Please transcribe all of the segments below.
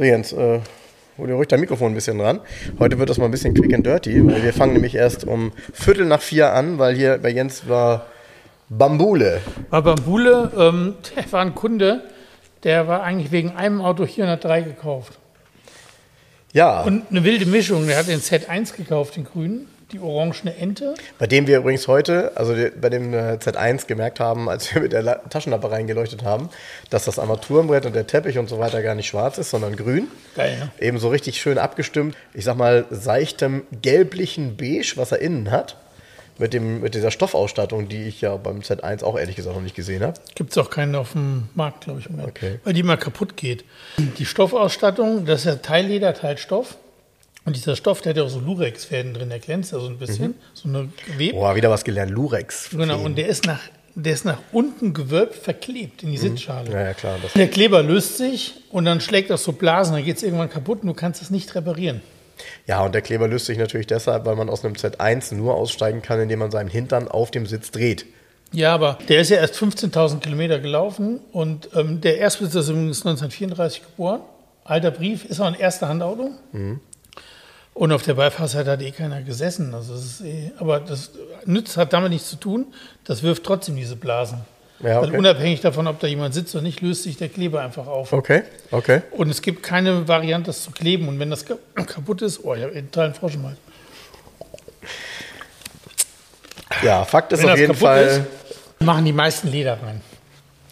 So Jens, äh, hol dir ruhig dein Mikrofon ein bisschen dran. Heute wird das mal ein bisschen quick and dirty, weil wir fangen nämlich erst um Viertel nach vier an, weil hier bei Jens war Bambule. War Bambule, ähm, der war ein Kunde, der war eigentlich wegen einem Auto 403 gekauft. Ja. Und eine wilde Mischung. Der hat den Z1 gekauft, den grünen, die orangene Ente. Bei dem wir übrigens heute, also bei dem äh, Z1 gemerkt haben, als wir mit der La Taschenlampe reingeleuchtet haben, dass das Armaturenbrett und der Teppich und so weiter gar nicht schwarz ist, sondern grün. Geil, ne? Eben so richtig schön abgestimmt. Ich sag mal, seichtem gelblichen Beige, was er innen hat. Mit, dem, mit dieser Stoffausstattung, die ich ja beim Z1 auch ehrlich gesagt noch nicht gesehen habe. Gibt es auch keinen auf dem Markt, glaube ich, mehr. Okay. Weil die mal kaputt geht. Die Stoffausstattung, das ist ja Teilleder, Teilstoff. Und dieser Stoff, der hat ja auch so Lurex-Fäden drin, der glänzt ja so ein bisschen, so eine Gewebe. Boah, wieder was gelernt. Lurex. Genau, und der ist nach, der ist nach unten gewölbt, verklebt in die Sitzschale. Ja, ja, klar. Der Kleber löst sich und dann schlägt das so Blasen, dann geht es irgendwann kaputt und du kannst es nicht reparieren. ja, und der Kleber löst sich natürlich deshalb, weil man aus einem Z1 nur aussteigen kann, indem man seinen Hintern auf dem Sitz dreht. Ja, aber der ist ja erst 15.000 Kilometer gelaufen und ähm, der Erstbesitzer ist übrigens 1934 geboren. Alter Brief, ist auch ein erster Handauto. Und auf der Beifahrerseite hat eh keiner gesessen. Also das ist eh, aber das nützt, hat damit nichts zu tun. Das wirft trotzdem diese Blasen. Ja, Weil okay. unabhängig davon, ob da jemand sitzt oder nicht, löst sich der Kleber einfach auf. Okay, okay. Und es gibt keine Variante, das zu kleben. Und wenn das ka- kaputt ist, oh, ich habe einen totalen Frosch im Hals. Ja, Fakt ist Wenn auf das jeden Fall. ist, machen die meisten Leder rein.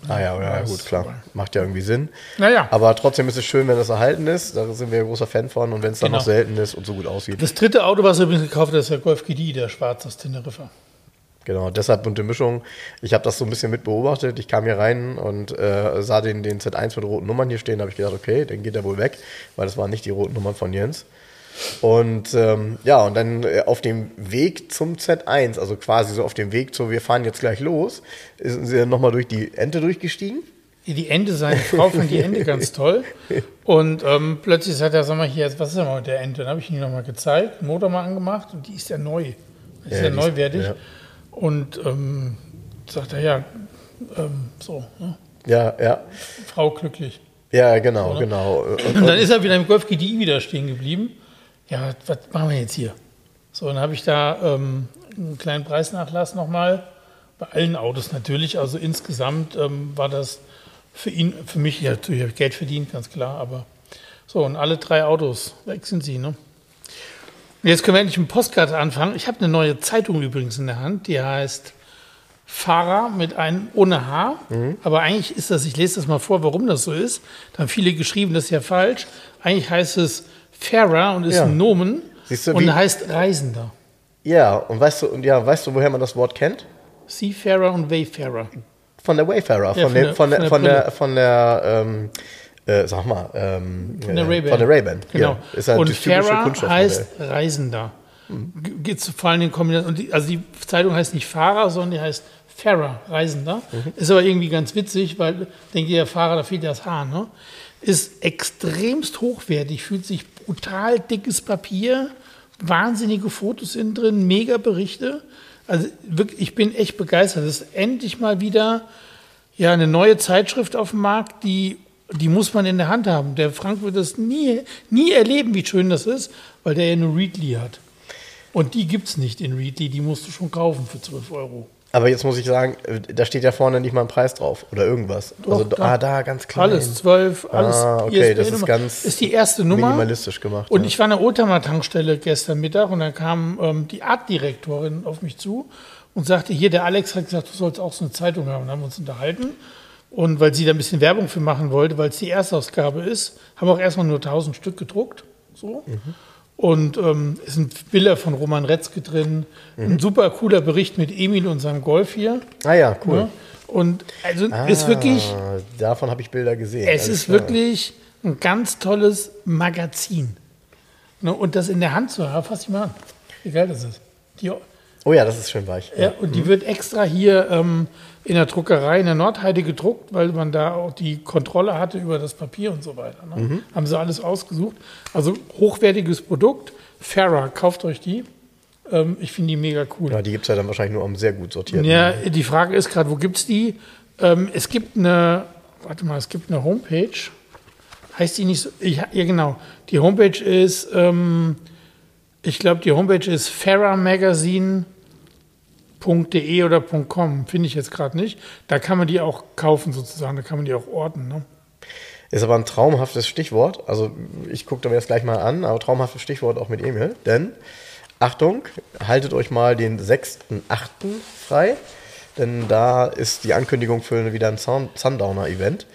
Ah ja, ja, gut, klar. Macht ja irgendwie Sinn. Naja. Aber trotzdem ist es schön, wenn das erhalten ist. Da sind wir ein großer Fan von. Und wenn es dann Genau. noch selten ist und so gut aussieht. Das dritte Auto, was er übrigens gekauft hat, ist der Golf GDI, der schwarze aus Teneriffa. Genau, deshalb bunte Mischung. Ich habe das so ein bisschen mit beobachtet. Ich kam hier rein und äh, sah den, den Z1 mit roten Nummern hier stehen. Da habe ich gedacht, okay, dann geht er wohl weg, weil das waren nicht die roten Nummern von Jens. Und ähm, ja, und dann äh, auf dem Weg zum Z1, also quasi so auf dem Weg zu, wir fahren jetzt gleich los, sind sie dann nochmal durch die Ente durchgestiegen. Die Ente, seine Frau fand die Ente ganz toll. Und ähm, plötzlich sagt er, sag mal hier, was ist denn mal mit der Ente? Dann habe ich ihn nochmal gezeigt, Motor mal angemacht und die ist ja neu. Die ist Ja, ja, neuwertig. ja. Und ähm, sagt er, ja, ähm, so, ne? Ja, ja. Frau glücklich. Ja, genau, genau. Und, Und dann ist er wieder im Golf GDI wieder stehen geblieben. Ja, was, machen wir jetzt hier? So, dann habe ich da ähm, einen kleinen Preisnachlass nochmal. Bei allen Autos natürlich. Also insgesamt ähm, war das für ihn, für mich, ja, natürlich habe ich Geld verdient, ganz klar. Aber so, und alle drei Autos, weg sind sie, ne? Jetzt können wir endlich mit Postkarte anfangen. Ich habe eine neue Zeitung übrigens in der Hand, die heißt Fahrer mit einem ohne H. Aber eigentlich ist das, ich lese das mal vor, warum das so ist. Da haben viele geschrieben, das ist ja falsch. Eigentlich heißt es Fahrer und ist Ja. ein Nomen du, und heißt Reisender. ja, und weißt du, und ja, weißt du, woher man das Wort kennt? Seafarer und Wayfarer. Von der Wayfarer, Ja, von, von der, der- von, der, von der der, von der, ähm, äh, sag mal, ähm, Von der äh, Ray-Ban. Der Ray-Ban. Genau. Ja, ist ein und Kunststoffmodell. heißt Reisender. Geht vor allem in Kombination. Die, also die Zeitung heißt nicht Fahrer, sondern die heißt Fahrer, Reisender. Mhm. Ist aber irgendwie ganz witzig, weil denkt ihr, Fahrer, da fehlt das Haar, ne? Ist extremst hochwertig, fühlt sich brutal dickes Papier, wahnsinnige Fotos innen drin, mega Berichte. Also wirklich, ich bin echt begeistert. Es ist endlich mal wieder ja, eine neue Zeitschrift auf dem Markt, die, die muss man in der Hand haben. Der Frank wird das nie, nie erleben, wie schön das ist, weil der ja nur Readly hat. Und die gibt es nicht in Readly, die musst du schon kaufen für 12 Euro. Aber jetzt muss ich sagen, da steht ja vorne nicht mal ein Preis drauf oder irgendwas. also, Doch, ah, da ganz klein. Alles, 12, alles. Ah, okay, das ist ganz Ist die erste Nummer. minimalistisch gemacht, Und ja. ich war an der Oldtimer-Tankstelle gestern Mittag und dann kam ähm, die Artdirektorin auf mich zu und sagte, hier, der Alex hat gesagt, du sollst auch so eine Zeitung haben. Und dann haben wir uns unterhalten. Und weil sie da ein bisschen Werbung für machen wollte, weil es die Erstausgabe ist, haben wir auch erstmal nur 1000 Stück gedruckt. So. Und ähm, es sind Bilder von Roman Retzke drin. Mhm. Ein super cooler Bericht mit Emil und seinem Golf hier. Ah ja, cool. Ne? Und also Ah, ist wirklich, Davon habe ich Bilder gesehen. es Alles ist klar. wirklich ein ganz tolles Magazin. Ne? Und das in der Hand zu haben, fass ich mal an. Wie geil das ist. Die, Oh ja, das ist schön weich. ja, und die wird extra hier ähm, in der Druckerei in der Nordheide gedruckt, weil man da auch die Kontrolle hatte über das Papier und so weiter. Ne? Mhm. Haben sie alles ausgesucht. Also hochwertiges Produkt. Farah, kauft euch die. Ähm, ich finde die mega cool. Ja, die gibt es ja dann wahrscheinlich nur am sehr gut sortierten. Ja, die Frage ist gerade, wo gibt es die? Ähm, es gibt eine, warte mal, es gibt eine Homepage. Heißt die nicht so? Ich, ja, genau. Die Homepage ist, ähm, ich glaube, die Homepage ist farrahmagazine.de oder .com, finde ich jetzt gerade nicht. Da kann man die auch kaufen sozusagen, da kann man die auch orten. Ne? Ist aber ein traumhaftes Stichwort. Also ich gucke mir das gleich mal an, aber traumhaftes Stichwort auch mit Emil. Denn, Achtung, haltet euch mal den 6.8. frei. Denn da ist die Ankündigung für wieder ein Sun- Sundowner-Event.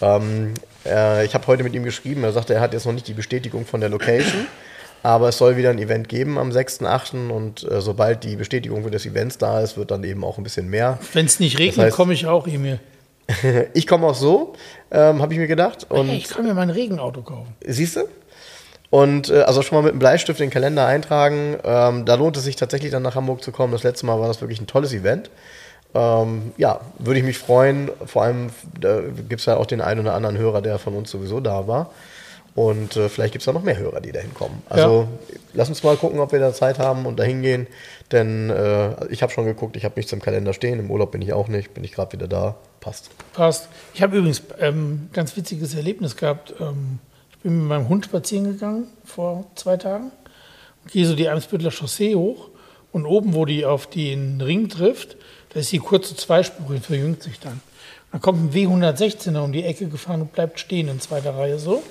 Ähm, äh, ich habe heute mit ihm geschrieben, er sagte, er hat jetzt noch nicht die Bestätigung von der Location. Aber es soll wieder ein Event geben am 6.8. und äh, sobald die Bestätigung für das Event da ist, wird dann eben auch ein bisschen mehr. Wenn es nicht regnet, Das heißt- komme ich auch, Emil. Ich komme auch so, ähm, habe ich mir gedacht. Und Hey, ich kann mir mein Regenauto kaufen. Siehst du? Und äh, also schon mal mit einem Bleistift den Kalender eintragen. Ähm, da lohnt es sich tatsächlich dann nach Hamburg zu kommen. Das letzte Mal war das wirklich ein tolles Event. Ähm, ja, würde ich mich freuen. Vor allem gibt es ja auch den einen oder anderen Hörer, der von uns sowieso da war. Und äh, vielleicht gibt es da noch mehr Hörer, die da hinkommen. Also lass uns mal gucken, ob wir da Zeit haben und da hingehen. Denn äh, ich habe schon geguckt, ich habe nichts im Kalender stehen. Im Urlaub bin ich auch nicht. Bin ich gerade wieder da. Passt. Passt. Ich habe übrigens ähm, ganz witziges Erlebnis gehabt. Ähm, ich bin mit meinem Hund spazieren gegangen vor zwei Tagen. Gehe so die Eimsbüttler Chaussee hoch und oben, wo die auf den Ring trifft, da ist die kurze Zweispur, verjüngt sich dann. Dann kommt ein W116er um die Ecke gefahren und bleibt stehen in zweiter Reihe so.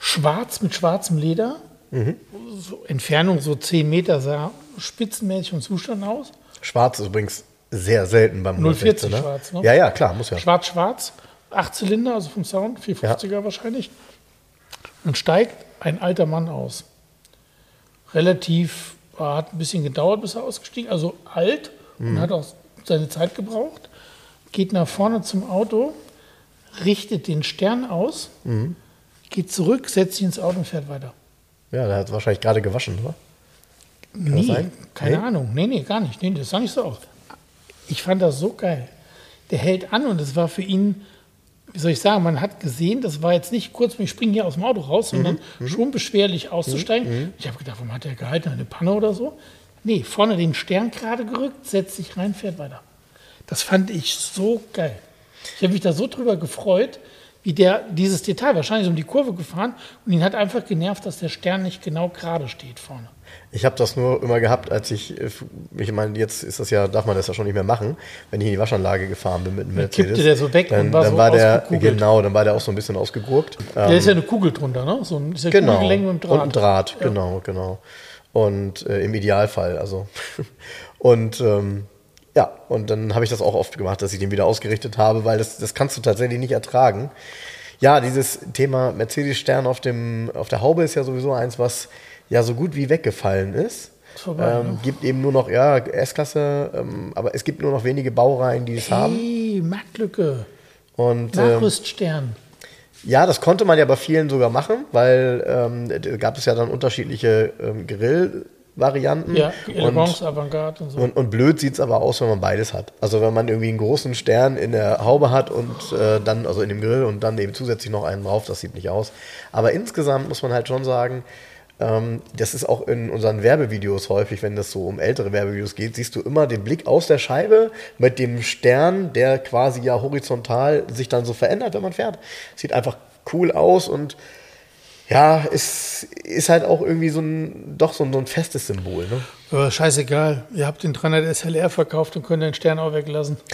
Schwarz mit schwarzem Leder. So Entfernung so 10 Meter sah spitzenmäßig im Zustand aus. Schwarz ist übrigens sehr selten beim 040 116er. schwarz, ne? Ja, ja, klar, muss ja. Schwarz-Schwarz, acht Zylinder, also vom Sound, 450er wahrscheinlich. Dann steigt ein alter Mann aus. Relativ, hat ein bisschen gedauert, bis er ausgestiegen, also alt und hat auch seine Zeit gebraucht. Geht nach vorne zum Auto, richtet den Stern aus, geht zurück, setzt sich ins Auto und fährt weiter. Ja, der hat wahrscheinlich gerade gewaschen, oder? Nee, sein? keine Nee? Ahnung. Nee, nee, gar nicht. Nee, das sah nicht so aus. Ich fand das so geil. Der hält an und es war für ihn, wie soll ich sagen, man hat gesehen, das war jetzt nicht kurz, ich springe hier aus dem Auto raus, sondern schon beschwerlich auszusteigen. Ich habe gedacht, warum hat der gehalten? Eine Panne oder so? Nee, vorne den Stern gerade gerückt, setzt sich rein, fährt weiter. Das fand ich so geil. Ich habe mich da so drüber gefreut, wie der dieses Detail wahrscheinlich ist um die Kurve gefahren und ihn hat einfach genervt, dass der Stern nicht genau gerade steht vorne. Ich habe das nur immer gehabt, als ich, äh, ich meine, jetzt ist das ja, darf man das ja schon nicht mehr machen, wenn ich in die Waschanlage gefahren bin mit dem Mercedes. kippte der so weg dann, und war dann so war der, genau, dann war der auch so ein bisschen ausgegurkt. Da Ähm, ist ja eine Kugel drunter, ne? So ein, ist ja genau. Kugelgelenk mit dem Draht. Und ein Draht, genau, genau. Und äh, im Idealfall, also. und ähm, ja, und dann habe ich das auch oft gemacht, dass ich den wieder ausgerichtet habe, weil das, das kannst du tatsächlich nicht ertragen. Ja, dieses Thema Mercedes-Stern auf, dem, auf der Haube ist ja sowieso eins, was ja so gut wie weggefallen ist. Vorbei, ähm, ne? Gibt eben nur noch, ja, S-Klasse, ähm, aber es gibt nur noch wenige Baureihen, die es haben. Hey, Marktlücke. Und ähm, Nachrüststern. ja, das konnte man ja bei vielen sogar machen, weil ähm, da gab es ja dann unterschiedliche ähm, Grill-Varianten. Ja, und, Elegance, Avantgarde und so. und, und blöd sieht es aber aus, wenn man beides hat. Also wenn man irgendwie einen großen Stern in der Haube hat und äh, dann, also in dem Grill und dann eben zusätzlich noch einen drauf, das sieht nicht aus. Aber insgesamt muss man halt schon sagen, ähm, das ist auch in unseren Werbevideos häufig, wenn das so um ältere Werbevideos geht, siehst du immer den Blick aus der Scheibe mit dem Stern, der quasi ja horizontal sich dann so verändert, wenn man fährt. Sieht einfach cool aus und ja, es ist halt auch irgendwie so ein, doch so ein, so ein festes Symbol. Ne? Aber scheißegal. Ihr habt den 300 SLR verkauft und könnt den Stern auch weglassen.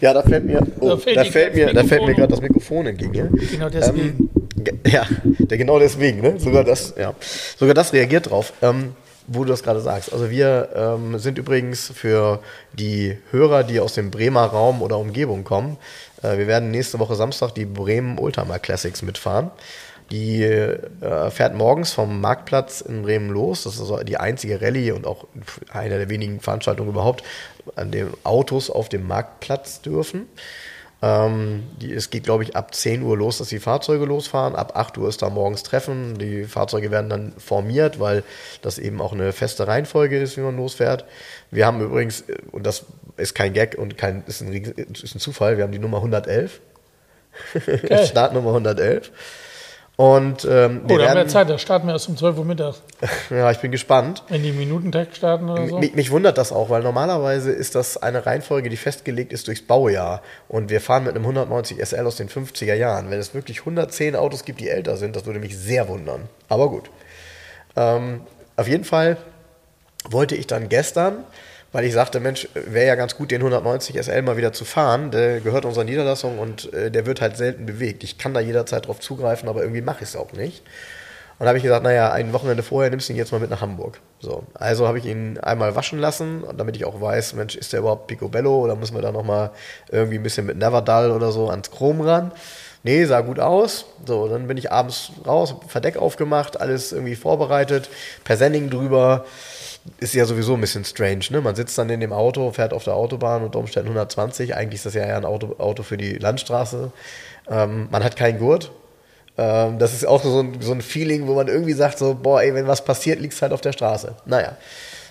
Ja, da fällt mir, oh, Da fällt mir, da fällt mir Mikrofon gerade das Mikrofon entgegen. Ja? Genau deswegen. Ähm, ja, der genau deswegen, ne? Sogar das, ja. Sogar das reagiert drauf. Ähm, wo du das gerade sagst. Also wir ähm, sind übrigens für die Hörer, die aus dem Bremer Raum oder Umgebung kommen, äh, wir werden nächste Woche Samstag die Bremen Oldtimer Classics mitfahren. Die äh, fährt morgens vom Marktplatz in Bremen los. Das ist also die einzige Rallye und auch eine der wenigen Veranstaltungen überhaupt, an dem Autos auf dem Marktplatz dürfen. Ähm, die, es geht, glaube ich, ab 10 Uhr los, dass die Fahrzeuge losfahren. Ab 8 Uhr ist da morgens Treffen. Die Fahrzeuge werden dann formiert, weil das eben auch eine feste Reihenfolge ist, wie man losfährt. Wir haben übrigens, und das ist kein Gag und kein, ist ein, ist ein Zufall, wir haben die Nummer 111. Startnummer 111. Und ähm, oh, da haben wir Zeit, da starten wir erst um 12 Uhr mittags. ja, ich bin gespannt. Wenn die Minutentakt starten oder so. Mich, mich, wundert das auch, weil normalerweise ist das eine Reihenfolge, die festgelegt ist durchs Baujahr. Und wir fahren mit einem 190 SL aus den 50er Jahren. Wenn es wirklich 110 Autos gibt, die älter sind, das würde mich sehr wundern. Aber gut. Ähm, auf jeden Fall wollte ich dann gestern weil ich sagte, Mensch, wäre ja ganz gut, den 190 SL mal wieder zu fahren. Der gehört unserer Niederlassung und äh, der wird halt selten bewegt. Ich kann da jederzeit drauf zugreifen, aber irgendwie mache ich es auch nicht. Und habe ich gesagt, naja, ein Wochenende vorher nimmst du ihn jetzt mal mit nach Hamburg. So, also habe ich ihn einmal waschen lassen, damit ich auch weiß, Mensch, ist der überhaupt Picobello oder müssen wir da nochmal irgendwie ein bisschen mit Neverdal oder so ans Chrom ran? Nee, sah gut aus. So, dann bin ich abends raus, Verdeck aufgemacht, alles irgendwie vorbereitet, per Sending drüber ist ja sowieso ein bisschen strange. Ne? Man sitzt dann in dem Auto, fährt auf der Autobahn und Umständen 120. Eigentlich ist das ja eher ein Auto, Auto für die Landstraße. Ähm, man hat keinen Gurt. Ähm, das ist auch so ein, so ein Feeling, wo man irgendwie sagt, so, boah, ey, wenn was passiert, liegt es halt auf der Straße. Naja.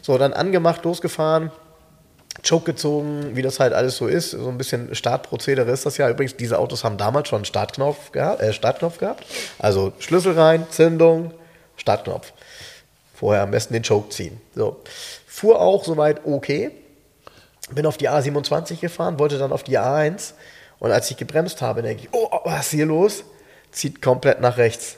So, dann angemacht, losgefahren. Choke gezogen, wie das halt alles so ist. So ein bisschen Startprozedere ist das ja. Übrigens, diese Autos haben damals schon Startknopf. Äh, Startknopf gehabt. Also Schlüssel rein, Zündung, Startknopf. Vorher am besten den Choke ziehen. So. Fuhr auch soweit okay. Bin auf die A27 gefahren, wollte dann auf die A1. Und als ich gebremst habe, denke ich, oh, was ist hier los? Zieht komplett nach rechts.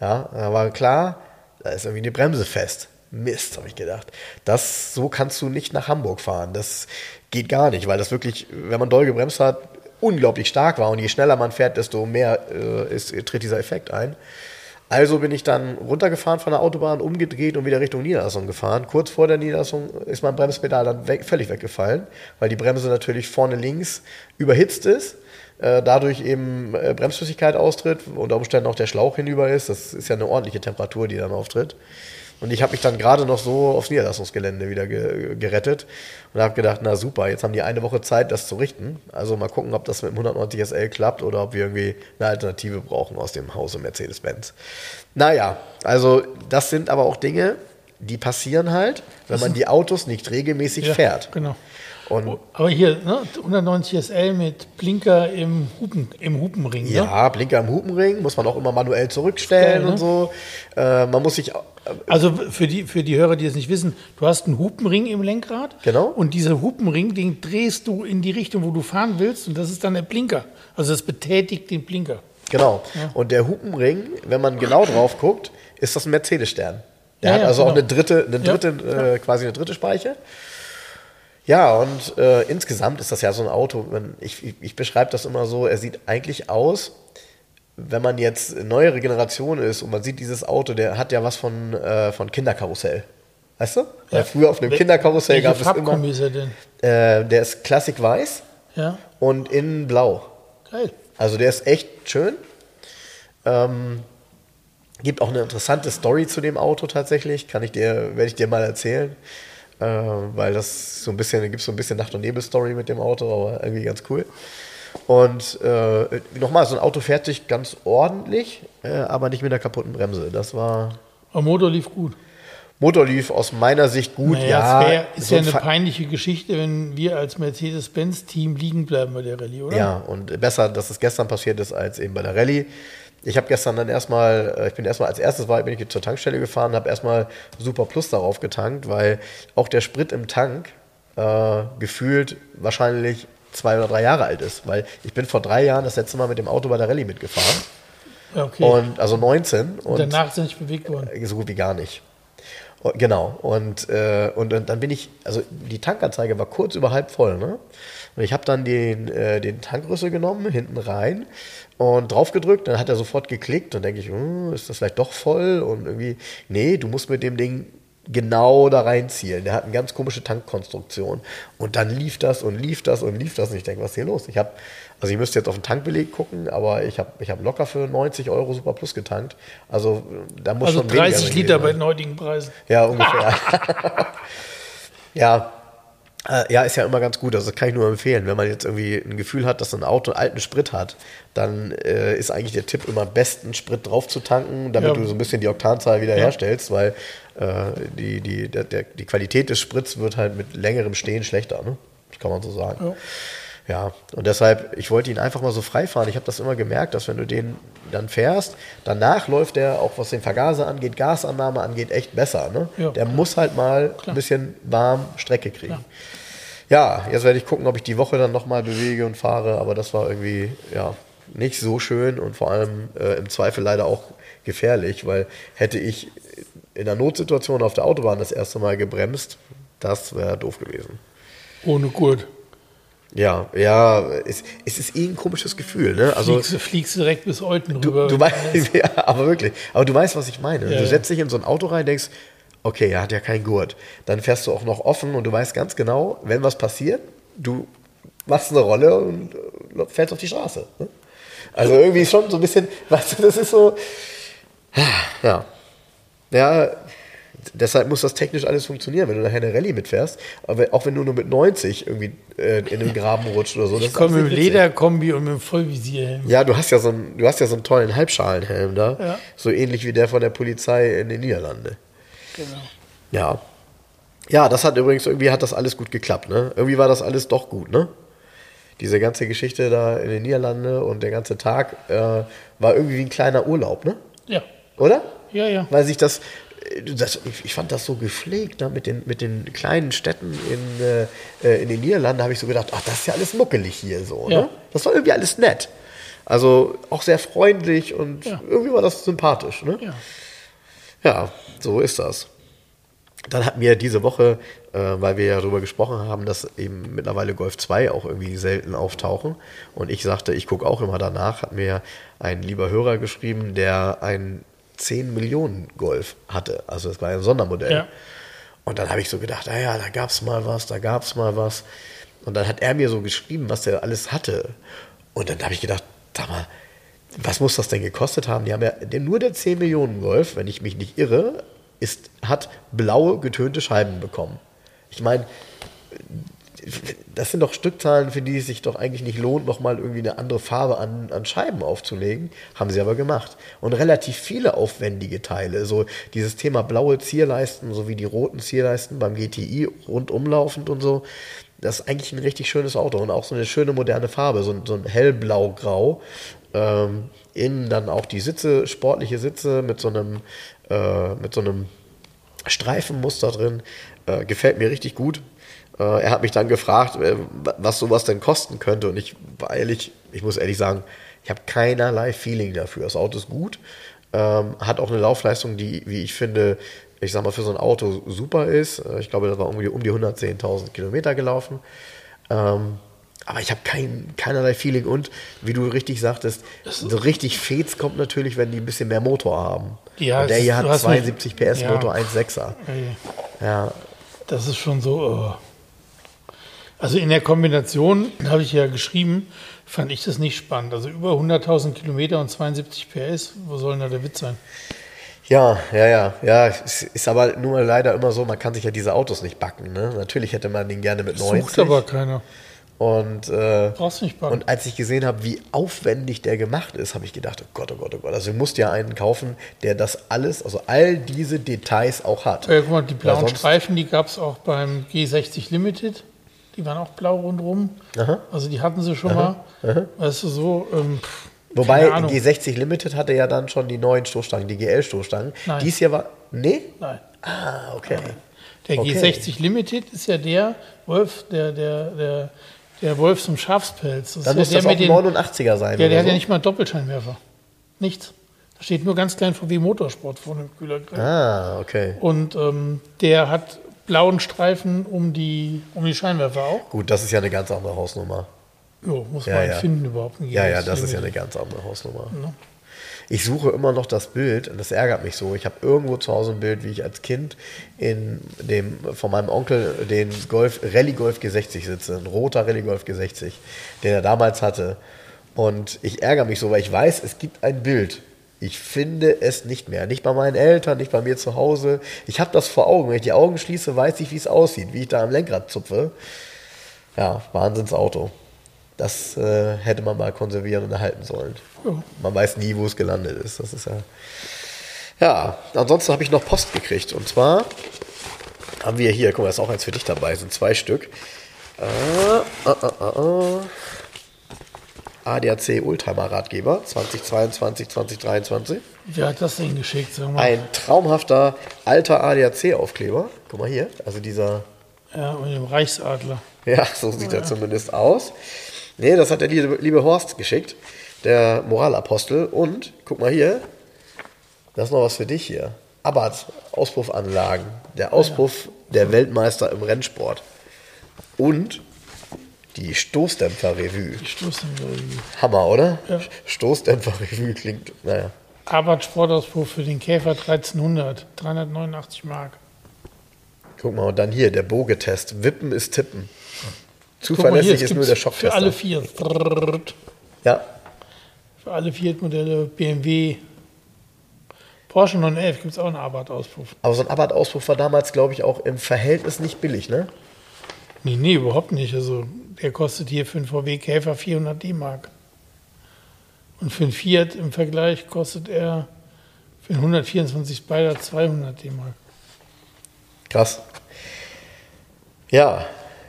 Ja, da war klar, da ist irgendwie eine Bremse fest. Mist, habe ich gedacht. Das, so kannst du nicht nach Hamburg fahren. Das geht gar nicht, weil das wirklich, wenn man doll gebremst hat, unglaublich stark war. Und je schneller man fährt, desto mehr äh, ist, tritt dieser Effekt ein. Also bin ich dann runtergefahren von der Autobahn, umgedreht und wieder Richtung Niederlassung gefahren. Kurz vor der Niederlassung ist mein Bremspedal dann weg, völlig weggefallen, weil die Bremse natürlich vorne links überhitzt ist, äh, dadurch eben äh, Bremsflüssigkeit austritt, unter Umständen auch der Schlauch hinüber ist. Das ist ja eine ordentliche Temperatur, die dann auftritt. Und ich habe mich dann gerade noch so aufs Niederlassungsgelände wieder ge gerettet und habe gedacht, na super, jetzt haben die eine Woche Zeit, das zu richten. Also mal gucken, ob das mit dem 190 SL klappt oder ob wir irgendwie eine Alternative brauchen aus dem Hause Mercedes-Benz. Naja, also das sind aber auch Dinge, die passieren halt, wenn man die Autos nicht regelmäßig ja, fährt. Genau. Und Aber hier, ne, 190 SL mit Blinker im, Hupen, im Hupenring. Ne? Ja, Blinker im Hupenring muss man auch immer manuell zurückstellen geil, und ne? so. Äh, man muss sich. Äh, also für die, für die Hörer, die es nicht wissen, du hast einen Hupenring im Lenkrad. Genau. Und dieser Hupenring, den drehst du in die Richtung, wo du fahren willst. Und das ist dann der Blinker. Also das betätigt den Blinker. Genau. Ja. Und der Hupenring, wenn man genau drauf guckt, ist das ein Mercedes-Stern. Der ja, hat also genau. auch eine dritte, eine dritte äh, quasi eine dritte Speiche. Ja, und äh, insgesamt ist das ja so ein Auto, ich, ich, ich beschreibe das immer so, er sieht eigentlich aus, wenn man jetzt neuere Generation ist und man sieht dieses Auto, der hat ja was von, äh, von Kinderkarussell. Weißt du? Ja. Weil früher auf einem Kinderkarussell gab es immer. Ist er denn? Äh, der ist Classic Weiß ja. und innen blau. Geil. Also der ist echt schön. Ähm, gibt auch eine interessante Story zu dem Auto tatsächlich. Kann ich dir, werde ich dir mal erzählen äh, weil das so ein bisschen, gibt so ein bisschen Nacht- und Nebel-Story mit dem Auto, aber irgendwie ganz cool. Und äh, nochmal, so ein Auto fährt sich ganz ordentlich, äh, aber nicht mit einer kaputten Bremse. Das war. Aber Motor lief gut. Motor lief aus meiner Sicht gut. Naja, ja, es wär, ist so ja eine peinliche Geschichte, wenn wir als Mercedes-Benz-Team liegen bleiben bei der Rallye, oder? Ja, und besser, dass es gestern passiert ist, als eben bei der Rallye. Ich habe gestern dann erstmal, äh, ich bin erstmal als erstes war, bin ich zur Tankstelle gefahren, habe erstmal Super Plus darauf getankt, weil auch der Sprit im Tank äh, gefühlt wahrscheinlich zwei oder drei Jahre alt ist. Weil ich bin vor drei Jahren das letzte Mal mit dem Auto bei der Rallye mitgefahren. Okay. Und, also 19. Und, und danach sind nicht bewegt worden. Äh, so gut wie gar nicht. Genau. Und, äh, und, und, dann bin ich, also die Tankanzeige war kurz über halb voll, ne? Und ich habe dann den, äh, den Tankrüssel genommen, hinten rein und drauf gedrückt, dann hat er sofort geklickt und denke ich, hm, ist das vielleicht doch voll? Und irgendwie, nee, du musst mit dem Ding genau da reinzielen. Der hat eine ganz komische Tankkonstruktion. Und dann lief das und lief das und lief das. Und ich denke, was ist hier los? Ich habe, also ich müsste jetzt auf den Tankbeleg gucken, aber ich habe ich hab locker für 90 Euro Super Plus getankt. Also da muss Also schon weniger 30 drin Liter bei den heutigen Preisen. Ja, ungefähr. ja. Äh, Ja, ist ja immer ganz gut. Also das kann ich nur empfehlen. Wenn man jetzt irgendwie ein Gefühl hat, dass ein Auto alten Sprit hat, dann äh, ist eigentlich der Tipp immer besten Sprit drauf zu tanken, damit Ja. du so ein bisschen die Oktanzahl wieder herstellst, weil äh, die, die, der, der, die Qualität des Sprits wird halt mit längerem Stehen schlechter. Ne? Das kann man so sagen. Ja. Ja, und deshalb, ich wollte ihn einfach mal so frei fahren. Ich habe das immer gemerkt, dass wenn du den dann fährst, danach läuft der, auch was den Vergaser angeht, Gasannahme angeht, echt besser. Ne? Ja, der muss halt mal ein bisschen warm Strecke kriegen. Ja, jetzt werde ich gucken, ob ich die Woche dann nochmal bewege und fahre, aber das war irgendwie, ja, nicht so schön und vor allem äh, im Zweifel leider auch gefährlich, weil hätte ich in einer Notsituation auf der Autobahn das erste Mal gebremst, das wäre doof gewesen. Ohne Gurt. Ja, ja, es, es ist eh ein komisches Gefühl, ne? Also fliegst, du, fliegst direkt bis Olten du, rüber. du weißt, ja, aber wirklich, aber du weißt, was ich meine. Ja, du setzt dich in so ein Auto rein, denkst, okay, er hat ja keinen Gurt. Dann fährst du auch noch offen und du weißt ganz genau, wenn was passiert, du machst eine Rolle und äh, fällst auf die Straße. Ne? Also irgendwie schon so ein bisschen, weißt du, das ist so, ja, ja, deshalb muss das technisch alles funktionieren, wenn du nachher eine Rallye mitfährst, aber auch wenn du nur mit 90 irgendwie äh, in den Graben rutscht oder so. das ich komme mit dem. Lederkombi und mit dem Vollvisierhelm. Ja, du hast ja so einen, du hast ja so einen tollen Halbschalenhelm da. Ja. So ähnlich wie der von der Polizei in den Niederlanden. Genau. Ja. Ja, das hat übrigens, irgendwie hat das alles gut geklappt, ne? Irgendwie war das alles doch gut, ne? Diese ganze Geschichte da in den Niederlanden und der ganze Tag äh, war irgendwie wie ein kleiner Urlaub, ne? Ja, Oder? ja, ja. Weil sich das, das ich, ich fand das so gepflegt da mit den, mit den kleinen Städten in, äh, äh, in den Niederlanden, habe ich so gedacht, ach, das ist ja alles muckelig hier so. Ja. Ne? Das war irgendwie alles nett. Also auch sehr freundlich und Ja. irgendwie war das sympathisch. Ne? ja. Ja, so ist das. Dann hatten wir diese Woche, äh, weil wir ja darüber gesprochen haben, dass eben mittlerweile Golf 2 auch irgendwie selten auftauchen. Und ich sagte, ich gucke auch immer danach, hat mir ein lieber Hörer geschrieben, der ein 10 Millionen Golf hatte. Also das war ein Sondermodell. Ja. Und dann habe ich so gedacht, naja, da gab es mal was, da gab es mal was. Und dann hat er mir so geschrieben, was er alles hatte. Und dann habe ich gedacht, sag mal, was muss das denn gekostet haben? Die haben ja nur der 10 Millionen Golf, wenn ich mich nicht irre, ist, hat blaue getönte Scheiben bekommen. Ich meine, das sind doch Stückzahlen, für die es sich doch eigentlich nicht lohnt, nochmal irgendwie eine andere Farbe an, an Scheiben aufzulegen. Haben sie aber gemacht. Und relativ viele aufwendige Teile. So dieses Thema blaue Zierleisten, so wie die roten Zierleisten beim GTI rundumlaufend und so. Das ist eigentlich ein richtig schönes Auto und auch so eine schöne moderne Farbe, so, ein- so ein hellblau-grau. Ähm, innen dann auch die Sitze, sportliche Sitze mit so einem, äh, mit so einem Streifenmuster drin. Äh, gefällt mir richtig gut. Äh, er hat mich dann gefragt, äh, was sowas denn kosten könnte. Und ich war ehrlich, ich muss ehrlich sagen, ich habe keinerlei Feeling dafür. Das Auto ist gut, ähm, hat auch eine Laufleistung, die, wie ich finde, ich sag mal, für so ein Auto super ist. Äh, ich glaube, das war um die, um die 110.000 Kilometer gelaufen. Ähm, aber ich habe kein, keinerlei Feeling und wie du richtig sagtest, so richtig Fets kommt natürlich, wenn die ein bisschen mehr Motor haben. Ja, und der hier hat du hast 72 eine- PS ja. Motor 1.6er. Ey, Ja, Das ist schon so. oh. Also in der Kombination, habe ich ja geschrieben, fand ich das nicht spannend. Also über 100.000 Kilometer und 72 PS, wo soll denn da der Witz sein? ja, ja, ja. ja es ist aber nun mal leider immer so, man kann sich ja diese Autos nicht backen. Ne? Natürlich hätte man den gerne mit 90. Sucht aber keiner. Und, äh, Brauchst nicht backen. und als ich gesehen habe, wie aufwendig der gemacht ist, habe ich gedacht, oh Gott, oh Gott, oh Gott. Also du musst ja einen kaufen, der das alles, also all diese Details auch hat. Ja, guck mal, die blauen Streifen, die gab es auch beim G60 Limited. Die waren auch blau rundherum. Aha. Also die hatten sie schon mal. Weißt du, so. Ähm, Wobei Ahnung. G60 Limited hatte ja dann schon die neuen Stoßstangen, die GL-Stoßstangen. Nein. Dies hier war. Nee? Nein. Ah, okay. Der Okay. G60 Limited ist ja der Wolf, der, der, der, der Wolf zum Schafspelz. Das Dann ist muss ja das der auch mit ein den, 89er sein. Ja, der hat so. ja nicht mal einen Doppelscheinwerfer. Nichts. Da steht nur ganz klein VW Motorsport vorne im Kühlergrill. Ah, okay. Und ähm, der hat blauen Streifen um die, um die Scheinwerfer auch. Gut, das ist ja eine ganz andere Hausnummer. Jo, muss Ja, man ja. finden überhaupt. ein Ja, ja, G60 das ist ja eine ganz andere Hausnummer. Ne? Ich suche immer noch das Bild und das ärgert mich so. Ich habe irgendwo zu Hause ein Bild, wie ich als Kind in dem von meinem Onkel den Golf Rallye Golf G60 sitze, ein roter Rallye Golf G60, den er damals hatte. Und ich ärgere mich so, weil ich weiß, es gibt ein Bild. Ich finde es nicht mehr. Nicht bei meinen Eltern, nicht bei mir zu Hause. Ich habe das vor Augen. Wenn ich die Augen schließe, weiß ich, wie es aussieht, wie ich da am Lenkrad zupfe. Ja, Wahnsinnsauto. Das äh, hätte man mal konservieren und erhalten sollen. Ja. Man weiß nie, wo es gelandet ist. Das ist ja. Ja, ansonsten habe ich noch Post gekriegt. Und zwar haben wir hier, guck mal, ist auch eins für dich dabei, sind zwei Stück. Äh, äh, äh, äh. ADAC Oldtimer Ratgeber 2022, 2023. Wer hat das denn geschickt? Sag mal. Ein traumhafter alter ADAC Aufkleber. Guck mal hier, also dieser. Ja, mit dem Reichsadler. Ja, so sieht ja. er zumindest aus. Nee, das hat der liebe, liebe Horst geschickt, der Moralapostel. Und guck mal hier, das ist noch was für dich hier. Abarth Auspuffanlagen. Der Auspuff ja. der Weltmeister im Rennsport. Und die Stoßdämpfer-Revue. Die Stoßdämpfer-Revue. Hammer, oder? Ja. Stoßdämpfer-Revue klingt, naja. Abarth Sportauspuff für den Käfer 1300, 389 Mark. Guck mal, und dann hier, der Bogetest. Wippen ist Tippen. Zuverlässig hier, ist nur der Schocktester. Für alle vier. Ja. Für alle vier Modelle BMW. Porsche 911 gibt es auch einen Abarth-Auspuff. Aber so ein Abarth-Auspuff war damals, glaube ich, auch im Verhältnis nicht billig, ne? Nee, nee, überhaupt nicht. Also der kostet hier für einen VW Käfer 400 D-Mark. Und für einen Fiat im Vergleich kostet er für einen 124 Spider 200 D-Mark. Krass. Ja,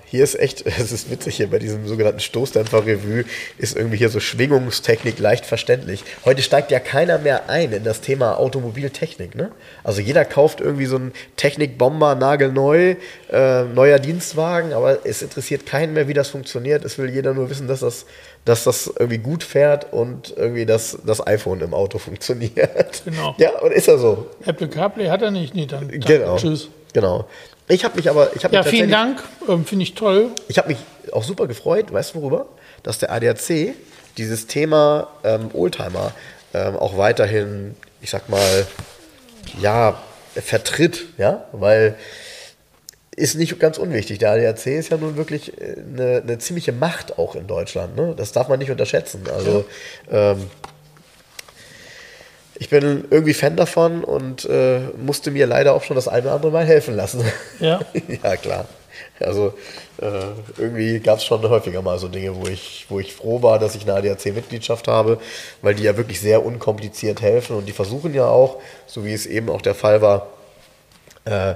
hier ist echt, es ist witzig hier bei diesem sogenannten Stoßdämpfer-Revue, ist irgendwie hier so Schwingungstechnik leicht verständlich. Heute steigt ja keiner mehr ein in das Thema Automobiltechnik. Ne? Also jeder kauft irgendwie so einen Technikbomber nagelneu, äh, neuer Dienstwagen, aber es interessiert keinen mehr, wie das funktioniert. Es will jeder nur wissen, dass das, dass das irgendwie gut fährt und irgendwie das, das iPhone im Auto funktioniert. Genau. Ja, und ist er so. Apple CarPlay hat er nicht, nee, dann, dann genau. tschüss. Genau. Ich habe mich aber. Ich hab ja, vielen Dank. Ähm, Finde ich toll. Ich habe mich auch super gefreut, weißt du worüber? Dass der ADAC dieses Thema ähm, Oldtimer ähm, auch weiterhin, ich sag mal, ja, vertritt, ja, weil ist nicht ganz unwichtig. Der ADAC ist ja nun wirklich eine, äh, eine ziemliche Macht auch in Deutschland. Ne? Das darf man nicht unterschätzen. Also ja. ähm, ich bin irgendwie Fan davon und äh, musste mir leider auch schon das eine oder andere Mal helfen lassen. Ja. ja, klar. Also äh, irgendwie gab es schon häufiger mal so Dinge, wo ich, wo ich froh war, dass ich eine ADAC-Mitgliedschaft habe, weil die ja wirklich sehr unkompliziert helfen und die versuchen ja auch, so wie es eben auch der Fall war, äh,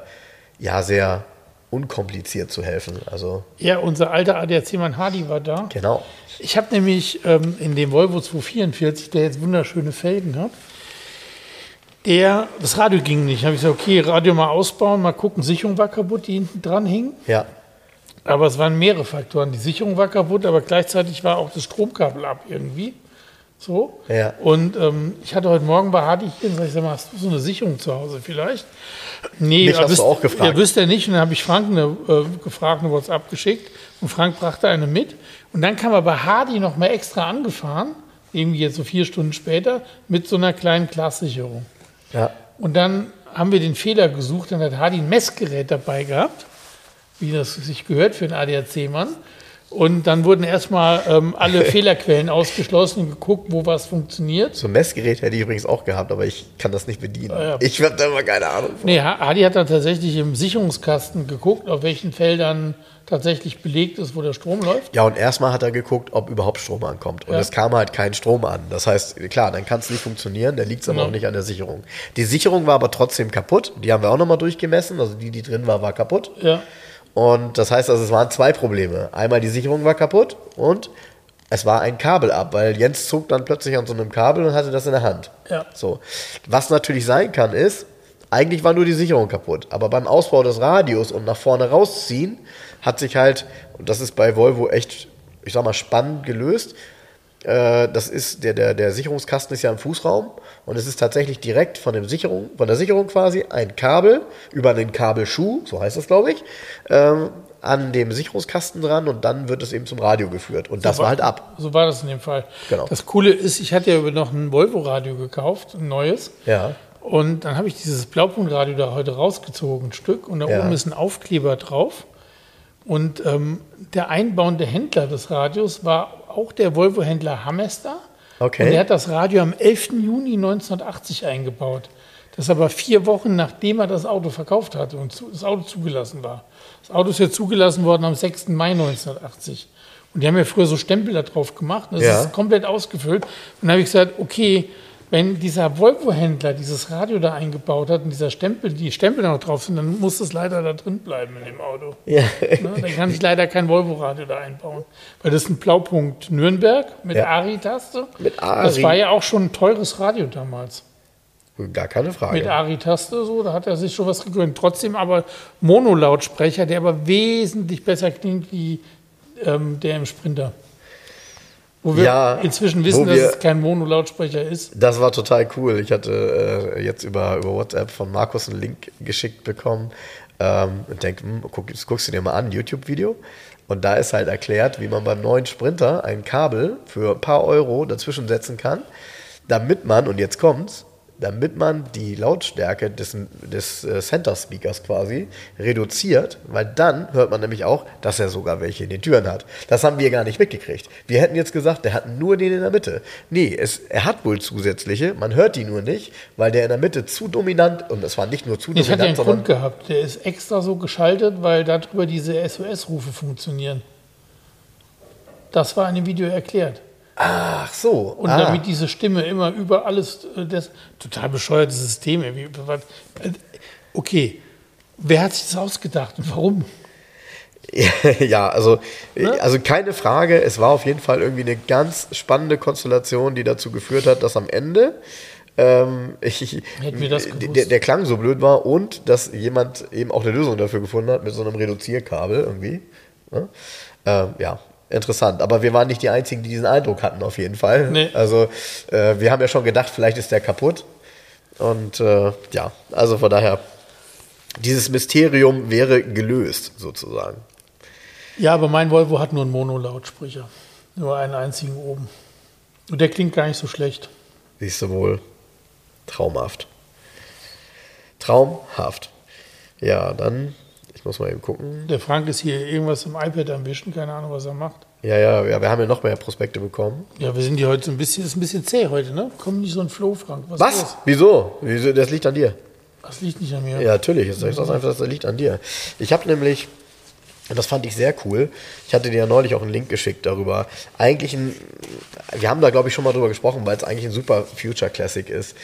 ja, sehr unkompliziert zu helfen. Also ja, unser alter ADAC-Mann Hardy war da. Genau. Ich habe nämlich ähm, in dem Volvo 244, der jetzt wunderschöne Felgen hat, der, das Radio ging nicht. Da habe ich gesagt, okay, Radio mal ausbauen, mal gucken, Sicherung war kaputt, die hinten dran hing. Ja. Aber es waren mehrere Faktoren. Die Sicherung war kaputt, aber gleichzeitig war auch das Stromkabel ab irgendwie. So. Ja. Und ähm, ich hatte heute Morgen bei Hardy hier und ich sag mal, hast du so eine Sicherung zu Hause vielleicht? Nee, Mich hast wisst, du auch gefragt. Ja, wüsste er nicht. Und dann habe ich Frank eine, äh, gefragt, eine WhatsApp geschickt. Und Frank brachte eine mit. Und dann kam er bei Hardy noch mal extra angefahren, irgendwie jetzt so vier Stunden später, mit so einer kleinen Glassicherung. Ja. Und dann haben wir den Fehler gesucht, dann hat Hardy ein Messgerät dabei gehabt, wie das sich gehört für einen ADAC-Mann. Und dann wurden erstmal ähm, alle Fehlerquellen ausgeschlossen und geguckt, wo was funktioniert. So ein Messgerät hätte ich übrigens auch gehabt, aber ich kann das nicht bedienen. Ja. Ich habe da immer keine Ahnung. Von. Nee, Hardy hat dann tatsächlich im Sicherungskasten geguckt, auf welchen Feldern tatsächlich belegt ist, wo der Strom läuft. Ja, und erstmal hat er geguckt, ob überhaupt Strom ankommt. Und ja. es kam halt kein Strom an. Das heißt, klar, dann kann es nicht funktionieren, dann liegt es aber auch nicht an der Sicherung. Die Sicherung war aber trotzdem kaputt. Die haben wir auch nochmal durchgemessen. Also die, die drin war, war kaputt. Ja. Und das heißt also, es waren zwei Probleme. Einmal die Sicherung war kaputt und es war ein Kabel ab, weil Jens zog dann plötzlich an so einem Kabel und hatte das in der Hand. Ja. So. Was natürlich sein kann, ist, eigentlich war nur die Sicherung kaputt. Aber beim Ausbau des Radios und nach vorne rausziehen, hat sich halt, und das ist bei Volvo echt, ich sag mal, spannend gelöst. Äh, das ist, der, der, der Sicherungskasten ist ja im Fußraum und es ist tatsächlich direkt von, dem Sicherung, von der Sicherung quasi ein Kabel über den Kabelschuh, so heißt das, glaube ich, ähm, an dem Sicherungskasten dran und dann wird es eben zum Radio geführt. Und das war halt ab. So war das in dem Fall. Genau. Das Coole ist, ich hatte ja noch ein Volvo-Radio gekauft, ein neues. Ja. Und dann habe ich dieses Blaupunktradio da heute rausgezogen, ein Stück. Und da Ja. oben ist ein Aufkleber drauf. Und ähm, der einbauende Händler des Radios war auch der Volvo-Händler Hamester. Okay. Und er hat das Radio am 11. Juni 1980 eingebaut. Das ist aber vier Wochen nachdem er das Auto verkauft hatte und das Auto zugelassen war. Das Auto ist ja zugelassen worden am 6. Mai 1980. Und die haben ja früher so Stempel da drauf gemacht. Und das Ja. ist komplett ausgefüllt. Und dann habe ich gesagt, okay, wenn dieser Volvo-Händler dieses Radio da eingebaut hat und dieser Stempel, die Stempel noch drauf sind, dann muss es leider da drin bleiben in dem Auto. Ja. Ne? Dann kann ich leider kein Volvo-Radio da einbauen. Weil das ist ein Blaupunkt Nürnberg mit Ja. ARI-Taste. Mit ARI. Das war ja auch schon ein teures Radio damals. Gar keine Frage. Mit ARI-Taste, so, da hat er sich schon was gegönnt. Trotzdem aber Monolautsprecher, der aber wesentlich besser klingt wie ähm, der im Sprinter. Wo wir Ja, inzwischen wissen, wo dass wir- es kein Monolautsprecher ist. Das war total cool. Ich hatte äh, jetzt über, über WhatsApp von Markus einen Link geschickt bekommen ähm, und denke, hm, guck, das guckst du dir mal an, YouTube-Video. Und da ist halt erklärt, wie man beim neuen Sprinter ein Kabel für ein paar Euro dazwischen setzen kann, damit man, und jetzt kommt's, damit man die Lautstärke des, des äh, Center Speakers quasi reduziert, weil dann hört man nämlich auch, dass er sogar welche in den Türen hat. Das haben wir gar nicht mitgekriegt. Wir hätten jetzt gesagt, der hat nur den in der Mitte. Nee, es, er hat wohl zusätzliche, man hört die nur nicht, weil der in der Mitte zu dominant, und es war nicht nur zu Das hat ja einen dominant, Grund gehabt. Der ist extra so geschaltet, weil darüber diese SOS-Rufe funktionieren. Das war in dem Video erklärt. Ach so. Und ah, damit diese Stimme immer über alles, äh, das total bescheuertes System. äh, Okay, wer hat sich das ausgedacht und warum? ja, also, Ne? also keine Frage, es war auf jeden Fall irgendwie eine ganz spannende Konstellation, die dazu geführt hat, dass am Ende ähm, ich, der, der Klang so blöd war und dass jemand eben auch eine Lösung dafür gefunden hat mit so einem Reduzierkabel irgendwie. Ne? Ähm, ja, interessant. Aber wir waren nicht die Einzigen, die diesen Eindruck hatten, auf jeden Fall. Nee. Also äh, wir haben ja schon gedacht, vielleicht ist der kaputt. Und äh, ja, also von daher, dieses Mysterium wäre gelöst, sozusagen. Ja, aber mein Volvo hat nur einen Monolautsprecher. Nur einen einzigen oben. Und der klingt gar nicht so schlecht. Siehst du wohl. Traumhaft. Traumhaft. Ja, dann, ich muss mal eben gucken. Der Frank ist hier irgendwas im iPad am Wischen, keine Ahnung, was er macht. Ja, ja, ja, wir haben ja noch mehr Prospekte bekommen. Ja, wir sind hier heute so ein bisschen, ist ein bisschen zäh heute, ne? Kommt nicht so ein Flow, Frank. Was? Was? Wieso? Wieso? Das liegt an dir. Das liegt nicht an mir. Ja, natürlich. Das ist einfach, das liegt an dir. Ich habe nämlich, und das fand ich sehr cool, ich hatte dir ja neulich auch einen Link geschickt darüber. Eigentlich ein, wir haben da glaube ich schon mal drüber gesprochen, weil es eigentlich ein super Future Classic ist.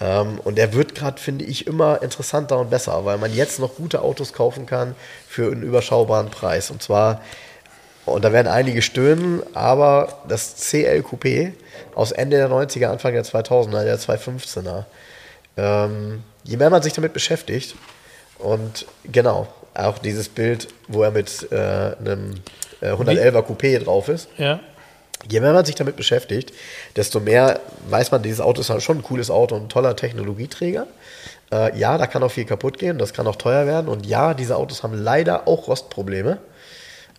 Ähm, und er wird gerade, finde ich, immer interessanter und besser, weil man jetzt noch gute Autos kaufen kann für einen überschaubaren Preis. Und zwar, und da werden einige stöhnen, aber das CL Coupé aus Ende der 90er, Anfang der 2000er, der 215er, ähm, je mehr man sich damit beschäftigt, und genau, auch dieses Bild, wo er mit äh, einem äh, 111er Coupé drauf ist, Ja. Je mehr man sich damit beschäftigt, desto mehr weiß man, dieses Auto ist halt schon ein cooles Auto und ein toller Technologieträger. Äh, ja, da kann auch viel kaputt gehen, das kann auch teuer werden. Und ja, diese Autos haben leider auch Rostprobleme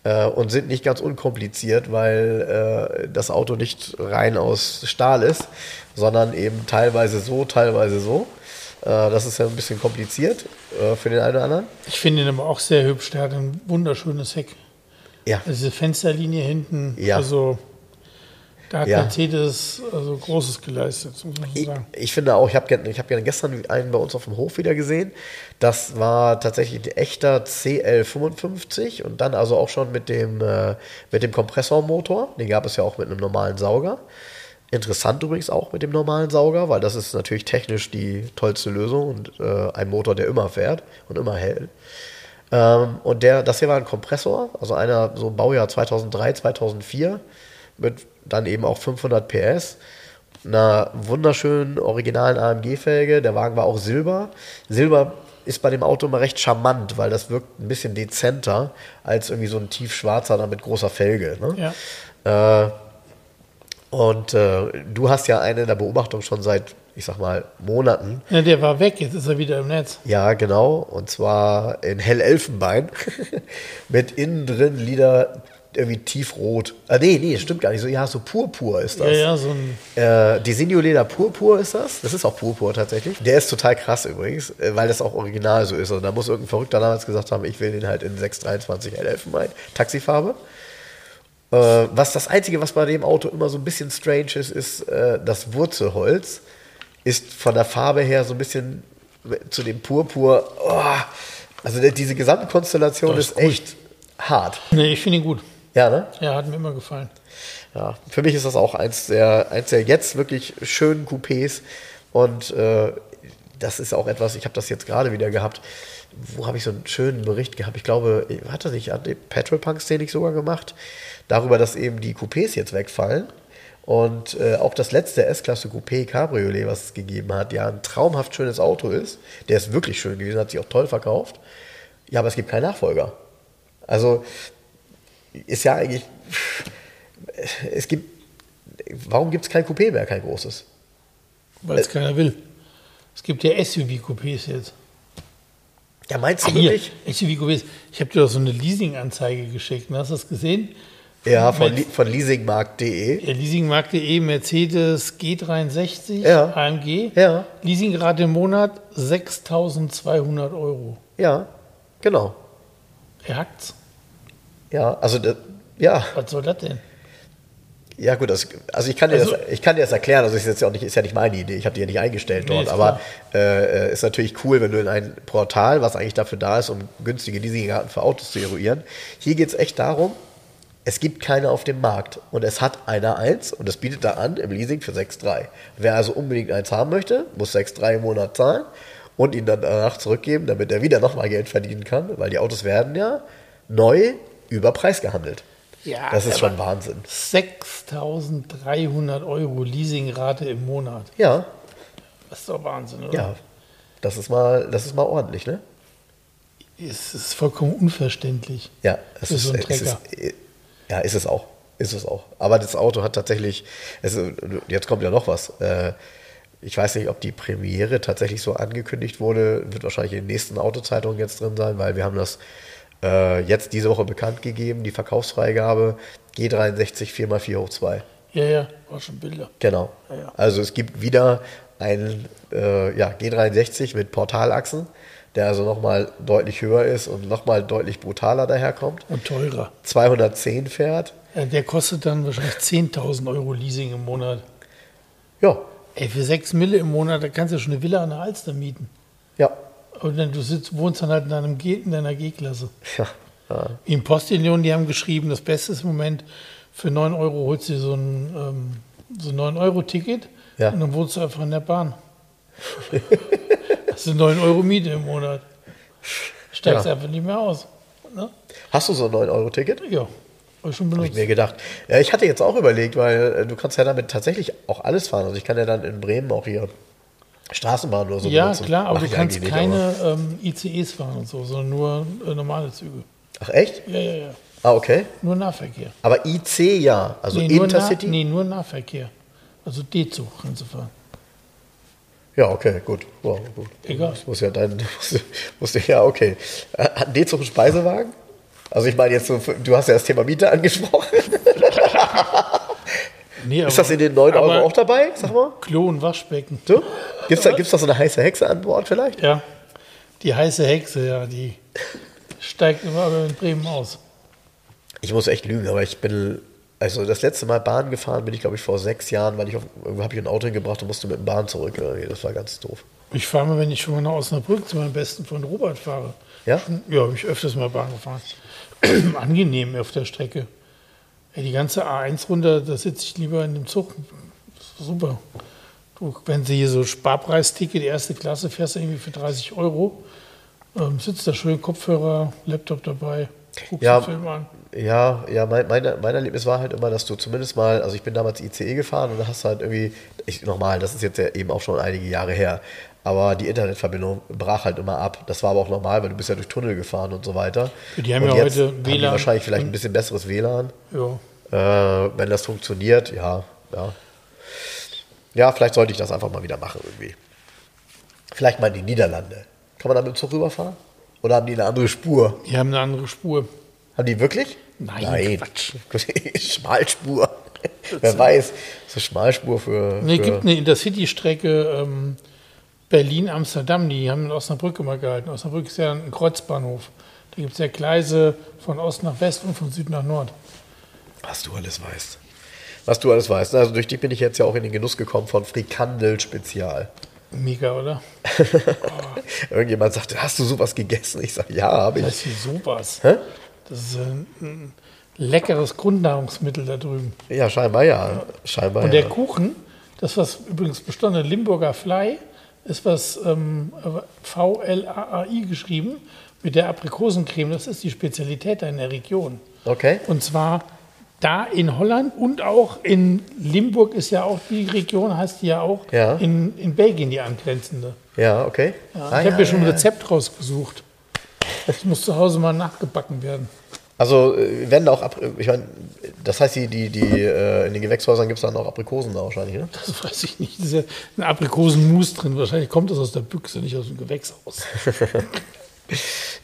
äh, und sind nicht ganz unkompliziert, weil äh, das Auto nicht rein aus Stahl ist, sondern eben teilweise so, teilweise so. Äh, das ist ja ein bisschen kompliziert äh, für den einen oder anderen. Ich finde ihn aber auch sehr hübsch. Der hat ein wunderschönes Heck. Ja, Also diese Fensterlinie hinten, Ja. also da hat Ja. Mercedes also Großes geleistet, muss man so Ich, sagen. ich finde auch, ich habe ich hab gestern einen bei uns auf dem Hof wieder gesehen. Das war tatsächlich ein echter CL55 und dann also auch schon mit dem, äh, mit dem Kompressormotor. Den gab es ja auch mit einem normalen Sauger. Interessant übrigens auch mit dem normalen Sauger, weil das ist natürlich technisch die tollste Lösung und äh, ein Motor, der immer fährt und immer hält. Ähm, und der, das hier war ein Kompressor, also einer so Baujahr 2003, 2004 mit dann eben auch 500 PS, einer wunderschönen originalen AMG-Felge. Der Wagen war auch Silber. Silber ist bei dem Auto immer recht charmant, weil das wirkt ein bisschen dezenter als irgendwie so ein tiefschwarzer dann mit großer Felge. Ne? Ja. Äh, Und äh, du hast ja eine in der Beobachtung schon seit, ich sag mal, Monaten. Ja, der war weg, jetzt ist er wieder im Netz. Ja, genau. Und zwar in Hellelfenbein. Mit innen drin Lieder irgendwie tiefrot. Ah, nee, nee, stimmt gar nicht. So, ja, so Purpur ist das. Ja, ja, so ein. Äh, Designo Leder Purpur ist das. Das ist auch Purpur tatsächlich. Der ist total krass übrigens, äh, weil das auch original so ist. Und da muss irgendein Verrückter damals gesagt haben, ich will den halt in 623 Hellelfenbein. Taxifarbe. Äh, was das Einzige, was bei dem Auto immer so ein bisschen strange ist, ist äh, das Wurzelholz. Ist von der Farbe her so ein bisschen zu dem Purpur. Oh, also diese Gesamtkonstellation Das ist, ist echt hart. Nee, ich finde ihn gut. Ja, ne? Ja, hat mir immer gefallen. Ja, für mich ist das auch eins der, eins der jetzt wirklich schönen Coupés. Und äh, das ist auch etwas, ich habe das jetzt gerade wieder gehabt. Wo habe ich so einen schönen Bericht gehabt? Ich glaube, hat das nicht an den Petrol Punks, den ich sogar gemacht, darüber, dass eben die Coupés jetzt wegfallen. Und äh, auch das letzte S-Klasse Coupé Cabriolet, was es gegeben hat, ja, ein traumhaft schönes Auto ist. Der ist wirklich schön gewesen, hat sich auch toll verkauft. Ja, aber es gibt keinen Nachfolger. Also ist ja eigentlich. Es gibt. Warum gibt es kein Coupé mehr, kein großes? Weil es keiner will. Es gibt ja SUV-Coupés jetzt. Ja, meinst du Hier, wirklich? SUV-Coupés. Ich habe dir doch so eine Leasing-Anzeige geschickt. Hast du das gesehen? Ja, von, Li von leasingmarkt.de. Ja, Leasingmarkt.de, Mercedes G63, Ja. AMG. Ja. Leasingrate im Monat 6.200 Euro. Ja, genau. Er hackt's. Ja, also, das, ja, Was soll das denn? ja gut, das, also ich kann, dir Also- das, ich kann dir das erklären, also ist jetzt ja auch nicht, ist ja nicht meine Idee, ich habe die ja nicht eingestellt Nee, dort, aber äh, ist natürlich cool, wenn du in ein Portal, was eigentlich dafür da ist, um günstige Leasingraten für Autos zu eruieren, hier geht es echt darum, es gibt keine auf dem Markt und es hat einer eins und das bietet da an im Leasing für 6,3. Wer also unbedingt eins haben möchte, muss 6,3 im Monat zahlen und ihn dann danach zurückgeben, damit er wieder nochmal Geld verdienen kann, weil die Autos werden ja neu über Preis gehandelt. Ja, Das ist schon Wahnsinn. 6.300 Euro Leasingrate im Monat. Ja, Das ist doch Wahnsinn, oder? ja. Das ist mal, das ist mal ordentlich, ne? Es ist vollkommen unverständlich. Ja, es Für ist, so einen es ist, Trecker. ja, ist es auch. Ist es auch. Aber das Auto hat tatsächlich, es, ist- jetzt kommt ja noch was. Äh, Ich weiß nicht, ob die Premiere tatsächlich so angekündigt wurde. Wird wahrscheinlich in den nächsten Autozeitungen jetzt drin sein, weil wir haben das äh, jetzt diese Woche bekannt gegeben, die Verkaufsfreigabe G63 4x4 hoch 2. Ja, ja, war schon Bilder. Genau. Ja, ja. Also es gibt wieder einen äh, ja, G63 mit Portalachsen, der also nochmal deutlich höher ist und nochmal deutlich brutaler daherkommt. Und teurer. 210 fährt. Ja, der kostet dann wahrscheinlich 10.000 Euro Leasing im Monat. Ja, Ey, für 6 Mille im Monat, da kannst du ja schon eine Villa an der Alster mieten. Und dann, du sitzt, wohnst dann halt in, deinem G, in deiner G-Klasse. ja. ja. Im Postillon, die haben geschrieben, das Beste ist im Moment, für 9 Euro holst du dir so ein, ähm, so ein 9-Euro-Ticket Ja. und dann wohnst du einfach in der Bahn. Hast du 9 Euro Miete im Monat. Steigst Ja. einfach nicht mehr aus. Ne? Hast du so ein 9-Euro-Ticket? Ja, hab ich schon Hab benutzt. ich mir gedacht. Ja, ich hatte jetzt auch überlegt, weil äh, du kannst ja damit tatsächlich auch alles fahren. Also ich kann ja dann in Bremen auch hier Straßenbahn oder so ja, benutzen. klar, aber Mach du kannst eigentlich nicht, keine ähm, ICEs fahren und so, sondern nur äh, normale Züge. Ach echt? Ja, ja, ja. Ah, okay. Nur Nahverkehr. Aber IC ja, also nee, nur Intercity? Nah, nee, nur Nahverkehr. Also D-Zug kannst du fahren. Ja, okay, gut. Wow, gut. Egal. Das muss ja dein, du, ja, okay. Äh, Hat ein D-Zug einen Speisewagen? Also ich meine jetzt so, du hast ja das Thema Miete angesprochen. Nee, Ist das in den 9 Euro auch dabei? Sag mal. Klo und Waschbecken. So? Gibt es da, gibt's da so eine heiße Hexe an Bord vielleicht? Ja, die heiße Hexe, ja, die steigt immer in Bremen aus. Ich muss echt lügen, aber ich bin, also das letzte Mal Bahn gefahren bin ich, glaube ich, vor sechs Jahren, weil ich auf, irgendwo habe ich ein Auto hingebracht und musste mit dem Bahn zurück. Das war ganz doof. Ich fahre mal, wenn ich schon mal nach Osnabrück zu meinem besten Freund Robert fahre. Ja? Ja, habe ich öfters mal Bahn gefahren. Angenehm auf der Strecke. Ja, die ganze A1 runter, da sitze ich lieber in dem Zug. Super. Du, wenn sie hier so Sparpreisticket, erste Klasse, fährst du irgendwie für 30 Euro, ähm, sitzt da schön Kopfhörer, Laptop dabei, guckst Ja. den Film an. Ja, ja, mein, mein, mein Erlebnis war halt immer, dass du zumindest mal, also ich bin damals ICE gefahren und da hast du halt irgendwie, ich, nochmal, das ist jetzt ja eben auch schon einige Jahre her, aber die Internetverbindung brach halt immer ab. Das war aber auch normal, weil du bist ja durch Tunnel gefahren und so weiter. Die haben und ja heute haben die WLAN wahrscheinlich vielleicht ein bisschen besseres WLAN. Ja. Äh, wenn das funktioniert, ja, ja. Ja, vielleicht sollte ich das einfach mal wieder machen irgendwie. Vielleicht mal in die Niederlande. Kann man da mit dem Zug rüberfahren? Oder haben die eine andere Spur? Die haben eine andere Spur. Haben die wirklich? Nein, Quatsch. Schmalspur. Wer weiß, so Schmalspur für. Nee, für gibt eine Intercity-Strecke ähm, Berlin-Amsterdam, die haben in Osnabrück immer gehalten. Osnabrück ist ja ein Kreuzbahnhof. Da gibt es ja Gleise von Ost nach West und von Süd nach Nord. Was du alles weißt. Was du alles weißt. Also durch dich bin ich jetzt ja auch in den Genuss gekommen von Frikandel Spezial. Mega, oder? Irgendjemand sagte, hast du sowas gegessen? Ich sage, ja, habe Das ich. ist hier sowas. Hä? Das ist ein, ein leckeres Grundnahrungsmittel da drüben. Ja, scheinbar ja. Scheinbar Und der ja. Kuchen, das was übrigens bestanden, Limburger Fly, ist was ähm, V-L-A-A-I geschrieben mit der Aprikosencreme. Das ist die Spezialität da in der Region. Okay. Und zwar da in Holland und auch in Limburg ist ja auch die Region, heißt die ja auch Ja. in, in Belgien die angrenzende. Ja, okay. Ja, Ah, ich habe ja, mir schon ein. Rezept rausgesucht. Das muss zu Hause mal nachgebacken werden. Also äh, werden da auch, Apri- ich meine, das heißt, die, die, die, äh, in den Gewächshäusern gibt es dann auch Aprikosen da wahrscheinlich, ne? Das weiß ich nicht. Da ist ja ein Aprikosenmus drin. Wahrscheinlich kommt das aus der Büchse, nicht aus dem Gewächshaus.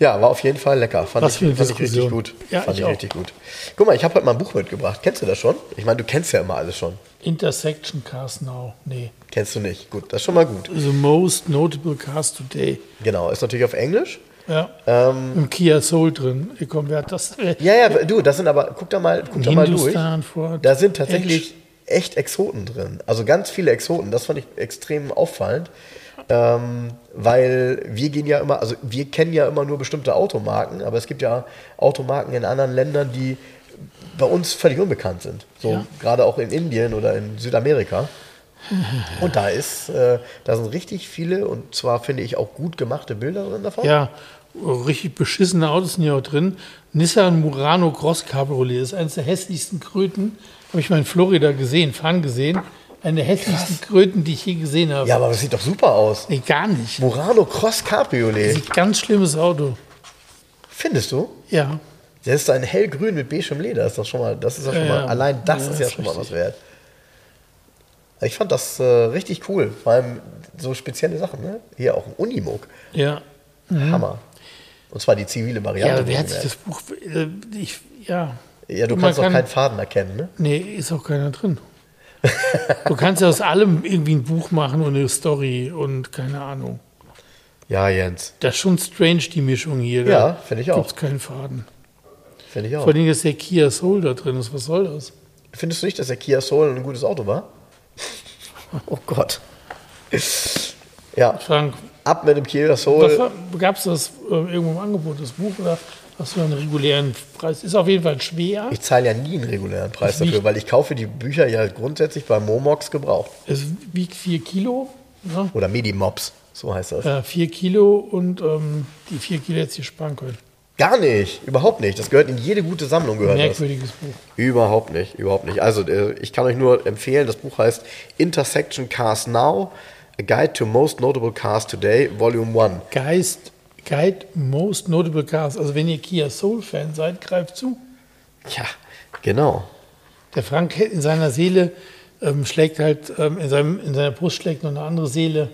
Ja, war auf jeden Fall lecker. Fand, Was ich, fand ich richtig gut. Ja, fand ich ich, richtig gut. Guck mal, ich habe heute mal ein Buch mitgebracht. Kennst du das schon? Ich meine, du kennst ja immer alles schon. Intersection Cars Now. Nee. Kennst du nicht? Gut, das ist schon mal gut. The most notable cars today. Genau, ist natürlich auf Englisch. Ja. Ähm, Im Kia Soul drin. Ich komm, wer hat das? Äh, ja, ja, du, das sind aber, guck da mal, guck da mal durch. Ford. Da sind tatsächlich echt Exoten drin. Also ganz viele Exoten. Das fand ich extrem auffallend. Ähm, weil wir gehen ja immer, also wir kennen ja immer nur bestimmte Automarken, aber es gibt ja Automarken in anderen Ländern, die bei uns völlig unbekannt sind. So Ja. gerade auch in Indien oder in Südamerika. Und da ist, äh, da sind richtig viele und zwar finde ich auch gut gemachte Bilder drin davon. Ja, richtig beschissene Autos sind ja auch drin. Nissan Murano Cross Cabriolet ist eines der hässlichsten Kröten. Habe ich mal in Florida gesehen, fahren gesehen. Eine der hässlichsten Kröten, die ich je gesehen habe. Ja, aber das sieht doch super aus. Nee, gar nicht. Murano Cross Cabriolet. Sieht ganz schlimmes Auto. Findest du? Ja. Der ist ein hellgrün mit beigem Leder. Ist doch schon mal, das ist ja schon Ja, mal, ja. allein das Ja, ist ja ist schon mal was richtig. wert. Ich fand das äh, richtig cool. Vor allem so spezielle Sachen. Ne? Hier auch ein Unimog. Ja. Hammer. Und zwar die zivile Ja, Variante. wer hat sich das Buch. Äh, ich, ja. ja, du Man kannst auch kann- keinen Faden erkennen. Ne? Nee, ist auch keiner drin. du kannst ja aus allem irgendwie ein Buch machen und eine Story und keine Ahnung. Ja, Jens. Das ist schon strange, die Mischung hier. Ja, finde ich auch. Gibt es keinen Faden. Finde ich auch. Vor allem ist der Kia Soul da drin. ist. Was soll das? Findest du nicht, dass der Kia Soul ein gutes Auto war? Oh Gott. Ja, Frank, ab mit dem Kia Soul. gab es das äh, irgendwo im Angebot, das Buch, oder hast du einen regulären Preis? Ist auf jeden Fall schwer. Ich zahle ja nie einen regulären Preis dafür, weil ich kaufe die Bücher ja grundsätzlich bei Momox gebraucht. Es wiegt 4 Kilo. Ne? Oder Medimops, so heißt das. Ja, 4 Kilo und ähm, die 4 Kilo hätte ich sparen können. Gar nicht, überhaupt nicht. Das gehört in jede gute Sammlung. Gehört das. Merkwürdiges Buch. Überhaupt nicht, überhaupt nicht. Also äh, ich kann euch nur empfehlen, das Buch heißt Intersection Cars Now, A Guide to Most Notable Cars Today, Volume 1. Geist, Guide Most Notable Cars. Also wenn ihr Kia Soul-Fan seid, greift zu. Ja, genau. Der Frank in seiner Seele ähm, schlägt halt, ähm, in, seinem, in seiner Brust schlägt noch eine andere Seele.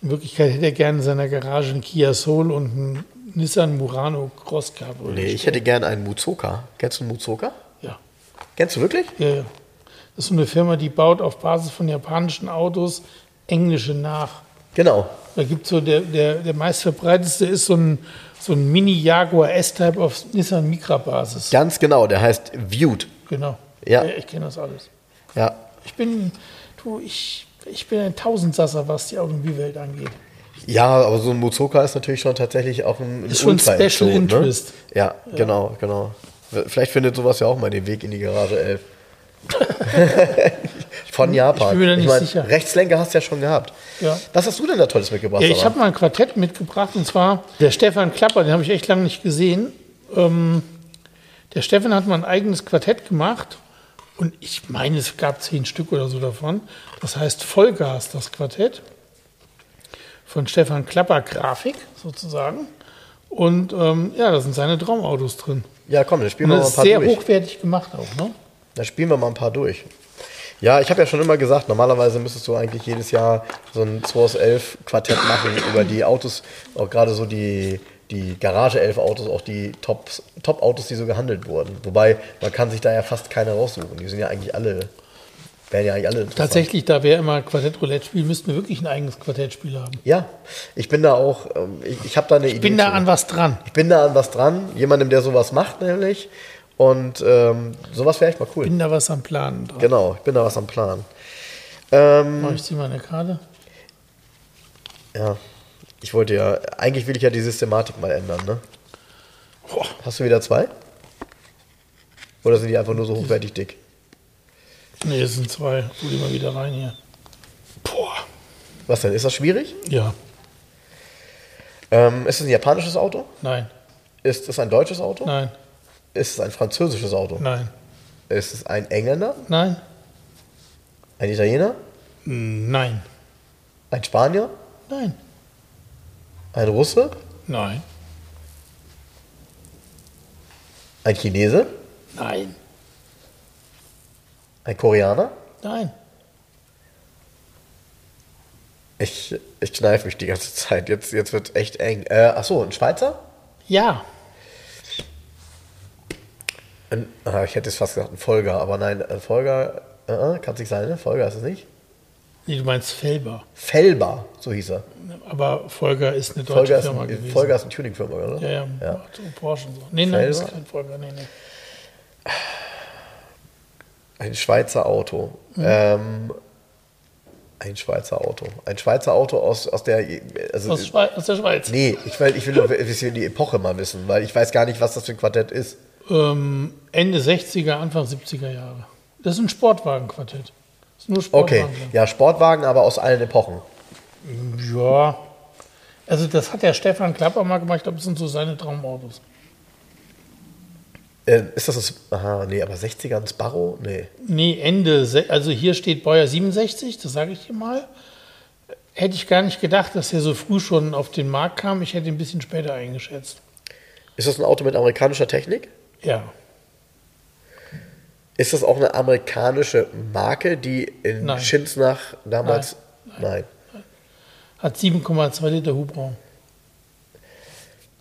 In Wirklichkeit hätte er gerne in seiner Garage einen Kia Soul und einen Nissan Murano Cross Cabriolet. Nee, ich hätte gern einen Muzoka. Kennst du einen Muzoka? Ja. Kennst du wirklich? ja, ja. Das ist so eine Firma, die baut auf Basis von japanischen Autos englische nach. Genau. Da gibt so der, der, der meistverbreitetste ist so ein, so ein Mini-Jaguar S-Type auf Nissan Micra-Basis. Ganz genau, der heißt Viewed. Genau. Ja. Ich kenne das alles. Ja. Ich bin, du, ich, ich bin ein Tausendsasser, was die Automobilwelt angeht. Ja, aber so ein Muzoka ist natürlich schon tatsächlich auch ein, ein Ist schon Special Interest. Ne? Ja, genau, genau. Vielleicht findet sowas ja auch mal den Weg in die Garage 11. Von Japan. ich bin mir da nicht mein, sicher. Rechtslenker hast du ja schon gehabt. Ja. Was hast du denn da Tolles mitgebracht? Ja, ich habe mal ein Quartett mitgebracht und zwar der Stefan Klapper, den habe ich echt lange nicht gesehen. Ähm, der Stefan hat mal ein eigenes Quartett gemacht und ich meine, es gab zehn Stück oder so davon. Das heißt Vollgas, das Quartett. Von Stefan Klapper Grafik sozusagen. Und ähm, ja, da sind seine Traumautos drin. ja, komm, dann spielen wir mal das ein ist paar sehr durch. hochwertig gemacht auch, ne? Dann spielen wir mal ein paar durch. Ja, ich habe ja schon immer gesagt, normalerweise müsstest du eigentlich jedes Jahr so ein 2 aus 11 Quartett machen über die Autos, auch gerade so die, die Garage 11 Autos, auch die Top- Top-Autos, die so gehandelt wurden. Wobei, man kann sich da ja fast keine raussuchen. Die sind ja eigentlich alle, werden ja eigentlich alle. Tatsächlich, da wir immer Quartett Roulette spielen, müssten wir wirklich ein eigenes Quartettspiel haben. Ja, ich bin da auch, ähm, ich, ich habe da eine Idee. Ich bin da zu. an was dran. Ich bin da an was dran, jemandem, der sowas macht nämlich. Und ähm, sowas wäre echt mal cool. Bin da was am Planen dran. Genau, ich bin da was am Plan. Ähm, Mach ich zieh mal eine Karte. ja, ich wollte ja, eigentlich will ich ja die Systematik mal ändern, ne? Boah. Hast du wieder zwei? Oder sind die einfach nur so hochwertig dick? Nee, es sind zwei. Tu die mal wieder rein hier. Boah. Was denn? Ist das schwierig? Ja. Ähm, ist es ein japanisches Auto? Nein. Ist es ein deutsches Auto? Nein. Ist es ein französisches Auto? Nein. Ist es ein Engländer? Nein. Ein Italiener? Nein. Ein Spanier? Nein. Ein Russe? Nein. Ein Chinese? Nein. Ein Koreaner? Nein. Ich, ich kneife mich die ganze Zeit. Jetzt, jetzt wird echt eng. Äh, achso, ein Schweizer? Ja. Ein, ah, ich hätte jetzt fast gesagt ein Folger, aber nein, ein Folger äh, kann es nicht sein, ne? Folger ist es nicht. Nee, du meinst Felber. Felber, so hieß er. Aber Folger ist eine deutsche Folger Firma ein, gewesen. Folger ist ein Tuning-Firma, oder? Ja, ja, Ja. Porsche und so. Nee, nein, das ist kein Folger. Nee, nee. Ein Schweizer Auto. Mhm. Ähm, ein Schweizer Auto. Ein Schweizer Auto aus, aus der. Also, Aus, Schweiz, aus der Schweiz. nee, ich will, ich will nur ein bisschen die Epoche mal wissen, weil ich weiß gar nicht, was das für ein Quartett ist. Ähm, Ende 60er, Anfang 70er Jahre. Das ist ein Sportwagenquartett. Das ist nur Okay, Sportwagen. drin. ja, Sportwagen, aber aus allen Epochen. Ja. Also das hat der Stefan Klapper mal gemacht. Ich glaube, das sind so seine Traumautos. Äh, ist das ein. Aha, nee, aber 60er ein Sparrow? Nee. Nee, Ende, also hier steht Baujahr 67, das sage ich dir mal. Hätte ich gar nicht gedacht, dass er so früh schon auf den Markt kam. Ich hätte ihn ein bisschen später eingeschätzt. Ist das ein Auto mit amerikanischer Technik? Ja. Ist das auch eine amerikanische Marke, die in Nein. Schinsnach damals. Nein. Hat 7,2 Liter Hubraum.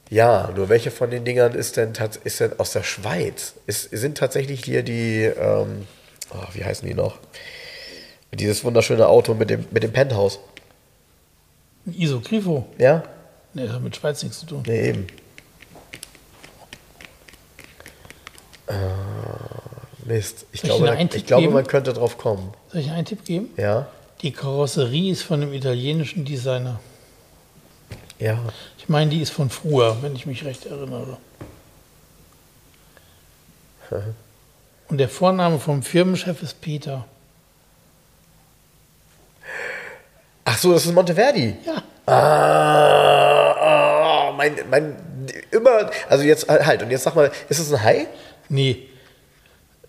Ja, nur welche von den Dingern ist denn, ist denn aus der Schweiz? Ist, sind tatsächlich hier die, ähm, oh, wie heißen die noch? Dieses wunderschöne Auto mit dem, mit dem Penthouse. Ein ISO Grifo. Ja? Nee, das hat mit Schweiz nichts zu tun. Nee, eben. Äh, Mist. Ich glaube, da- ich glaube geben? man könnte drauf kommen. Soll ich einen Tipp geben? Ja? Die Karosserie ist von einem italienischen Designer. Ja. Ich meine, die ist von früher, wenn ich mich recht erinnere. Und der Vorname vom Firmenchef ist Peter. Ach so, das ist Monteverdi. Ja. Ah, oh, mein, mein, immer, also jetzt halt, und jetzt sag mal, ist es ein Hai? Nee.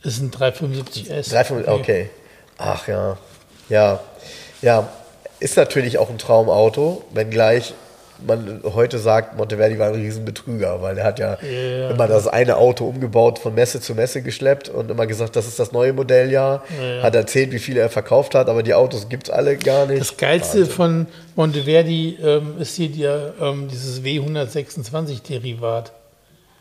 Ist ein 375S. 3,5, okay. Ach ja. Ja. Ja. Ist natürlich auch ein Traumauto, wenngleich man heute sagt, Monteverdi war ein Riesenbetrüger, weil er hat ja Ja. immer das eine Auto umgebaut von Messe zu Messe geschleppt und immer gesagt, das ist das neue Modelljahr. Ja. Hat erzählt, wie viele er verkauft hat, aber die Autos gibt es alle gar nicht. Das Geilste von Monteverdi ähm, ist hier der, ähm, dieses W126-Derivat.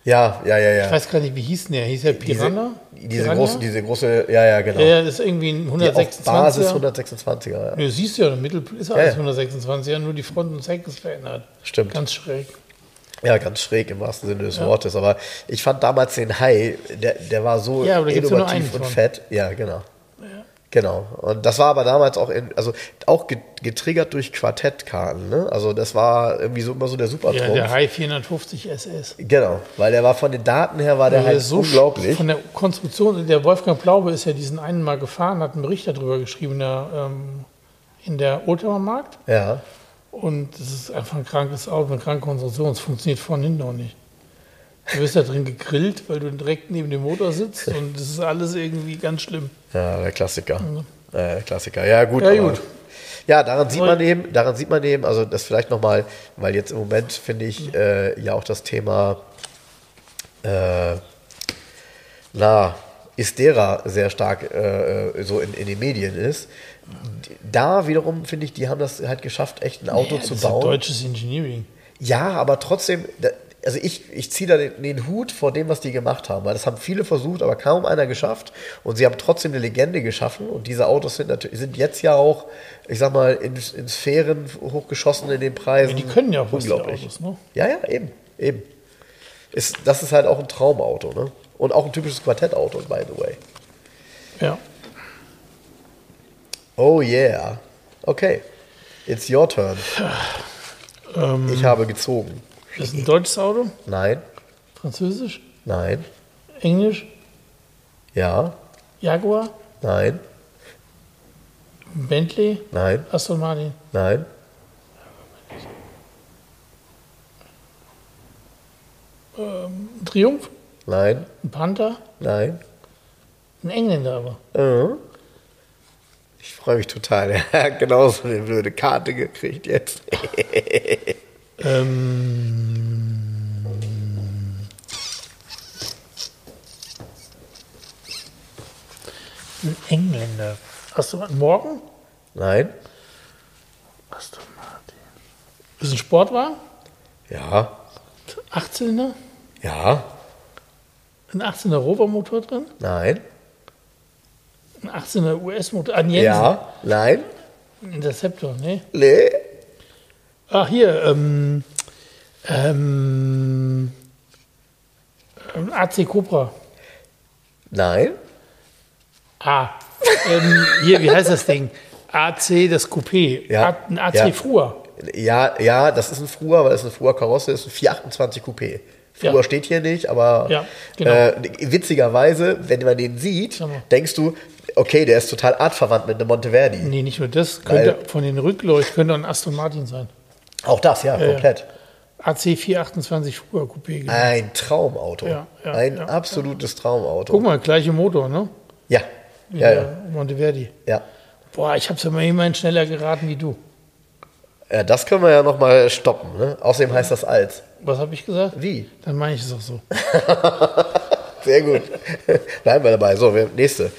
Ja, ja, ja, ja. Ich weiß gar nicht, wie hieß denn der? Hieß der Piranha? Diese, diese Piranha? große, diese große, ja, ja, genau. Ja, ja, das ist irgendwie ein die auf Basis 126er. 126er, ja. Nö, siehst du ja, der Mittel ist Ja, alles ja. 126er, nur die Front und Heck ist verändert. Stimmt. Ganz schräg. Ja, ganz schräg im wahrsten Sinne des Wortes. Aber ich fand damals den Hai, der, der war so Ja, ja innovativ und von. fett. Ja, genau. Genau. Und das war aber damals auch in, also auch ge- getriggert durch Quartettkarten. Ne? Also das war irgendwie so immer so der Ja, Supertrumpf. der Hai 450 SS. genau, weil der war von den Daten her war der Der halt so unglaublich. Von der Konstruktion, der Wolfgang Blaube ist ja diesen einen Mal gefahren, hat einen Bericht darüber geschrieben in der, ähm, in der Oldtimer Markt. Ja. Und es ist einfach ein krankes Auto, eine kranke Konstruktion. Es funktioniert vorne hinten auch nicht. Du wirst da drin gegrillt, weil du direkt neben dem Motor sitzt und das ist alles irgendwie ganz schlimm. Ja, der Klassiker. Äh, der Klassiker. Ja, gut. Ja, gut. Ja, daran sieht man eben, daran sieht man eben, also das vielleicht nochmal, weil jetzt im Moment finde ich äh, ja auch das Thema, äh, na, Istera sehr stark äh, so in, in den Medien ist. Da wiederum finde ich, die haben das halt geschafft, echt ein Auto Ja, zu das ist ja bauen. deutsches Engineering. Ja, aber trotzdem, also ich, ich ziehe da den, den Hut vor dem, was die gemacht haben, weil das haben viele versucht, aber kaum einer geschafft. Und sie haben trotzdem eine Legende geschaffen. Und diese Autos sind natürlich sind jetzt ja auch, ich sag mal, in, in Sphären hochgeschossen in den Preisen. Ja, die können ja auch unglaublich. Autos, ne? Ja, ja, eben, eben. Ist, das ist halt auch ein Traumauto, ne? Und auch ein typisches Quartettauto, by the way. Ja. Oh yeah. Okay. It's your turn. Ähm, Ich habe gezogen. Das ist ein deutsches Auto, Nein, französisch, nein, englisch, ja, Jaguar, nein, Bentley, nein, Aston Martin, nein, ein Triumph, nein, ein Panther, nein. ein Engländer aber. Mhm. Ich freue mich total. Er hat genauso eine blöde Karte gekriegt jetzt. Ähm, ein Engländer. Aston Martin. Morgen? Nein? Aston Martin. Ist ein Sportwagen? Ja. 18er? Ja. Ein 18er Rover-Motor drin? Nein. Ein 18er US-Motor? An Jensen? Ja. Nein. Interceptor, ne? Nee. Ach, hier, ähm, ähm, ähm, AC Cobra. Nein. Ah, ähm, hier, wie heißt das Ding? AC, das Coupé. Ja. Ein AC Ja. Frua. Ja, ja, das ist ein Frua, weil das ist eine Frua Karosse, das ist ein 428 Coupé. Frua Ja. steht hier nicht, aber Ja, genau. äh, witzigerweise, wenn man den sieht, denkst du, okay, der ist total artverwandt mit einem Monteverdi. Nee, nicht nur das. Könnte von den Rückleuchten könnte ein Aston Martin sein. Auch das, ja, komplett. AC 428 Frua Coupé. genau. Ein Traumauto. Ja, ja, ein ja, absolutes Traumauto. Guck mal, gleiche Motor, ne? Ja. Ja, ja, Monteverdi. ja. Boah, ich hab's ja mal immerhin schneller geraten wie du. Ja, das können wir ja nochmal stoppen. Ne? Außerdem heißt das als. Was habe ich gesagt? Wie? Dann meine ich es auch so. Sehr gut. Bleiben wir dabei. So, wir, nächste.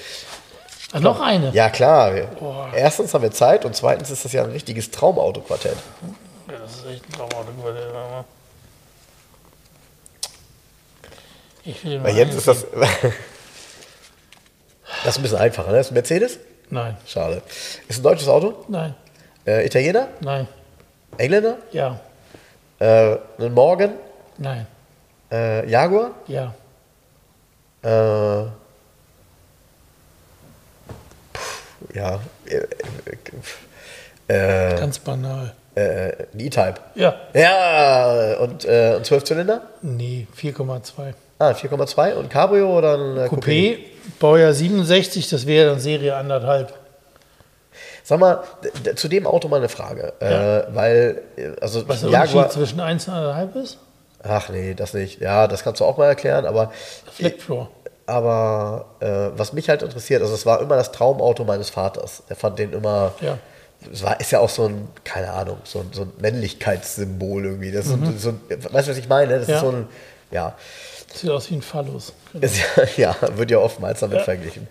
Ach, noch eine. Ja, klar. Wir, erstens haben wir Zeit und zweitens ist das ja ein richtiges Traumauto-Quartett. Ja, das ist echt ein Traumauto. aber- Ich will mal jetzt ist das. Das ist ein bisschen einfacher, ne? Ist ein Mercedes? Nein, Schade. Ist ein deutsches Auto? nein, Äh, Italiener? nein, Engländer? ja, Äh, ein Morgan? nein, Äh, Jaguar? ja. Äh, puh, ja. Äh, äh, Ganz banal. Äh, ein E-Type. Ja. Ja, und äh, ein Zwölfzylinder? Nee, 4,2. Ah, 4,2 und Cabrio oder ein äh, Coupé? Coupé, Baujahr 67, das wäre dann Serie anderthalb. Sag mal, zu dem Auto mal eine Frage. Ja. Äh, weil, äh, also Was der Jaguar. Unterschied zwischen 1 und 1,5 ist? Ach nee, das nicht. Ja, das kannst du auch mal erklären, aber, Fleckfloor. aber äh, was mich halt interessiert, also es war immer das Traumauto meines Vaters. Der fand den immer. Ja. Es war, ist ja auch so ein, keine Ahnung, so ein, so ein Männlichkeitssymbol irgendwie. Das ist so, ein- weißt du, was ich meine? Das Mhm. Ja. ist so ein, ja. Sieht aus wie ein Phallus. Ist ja, ja, wird ja oftmals damit verglichen.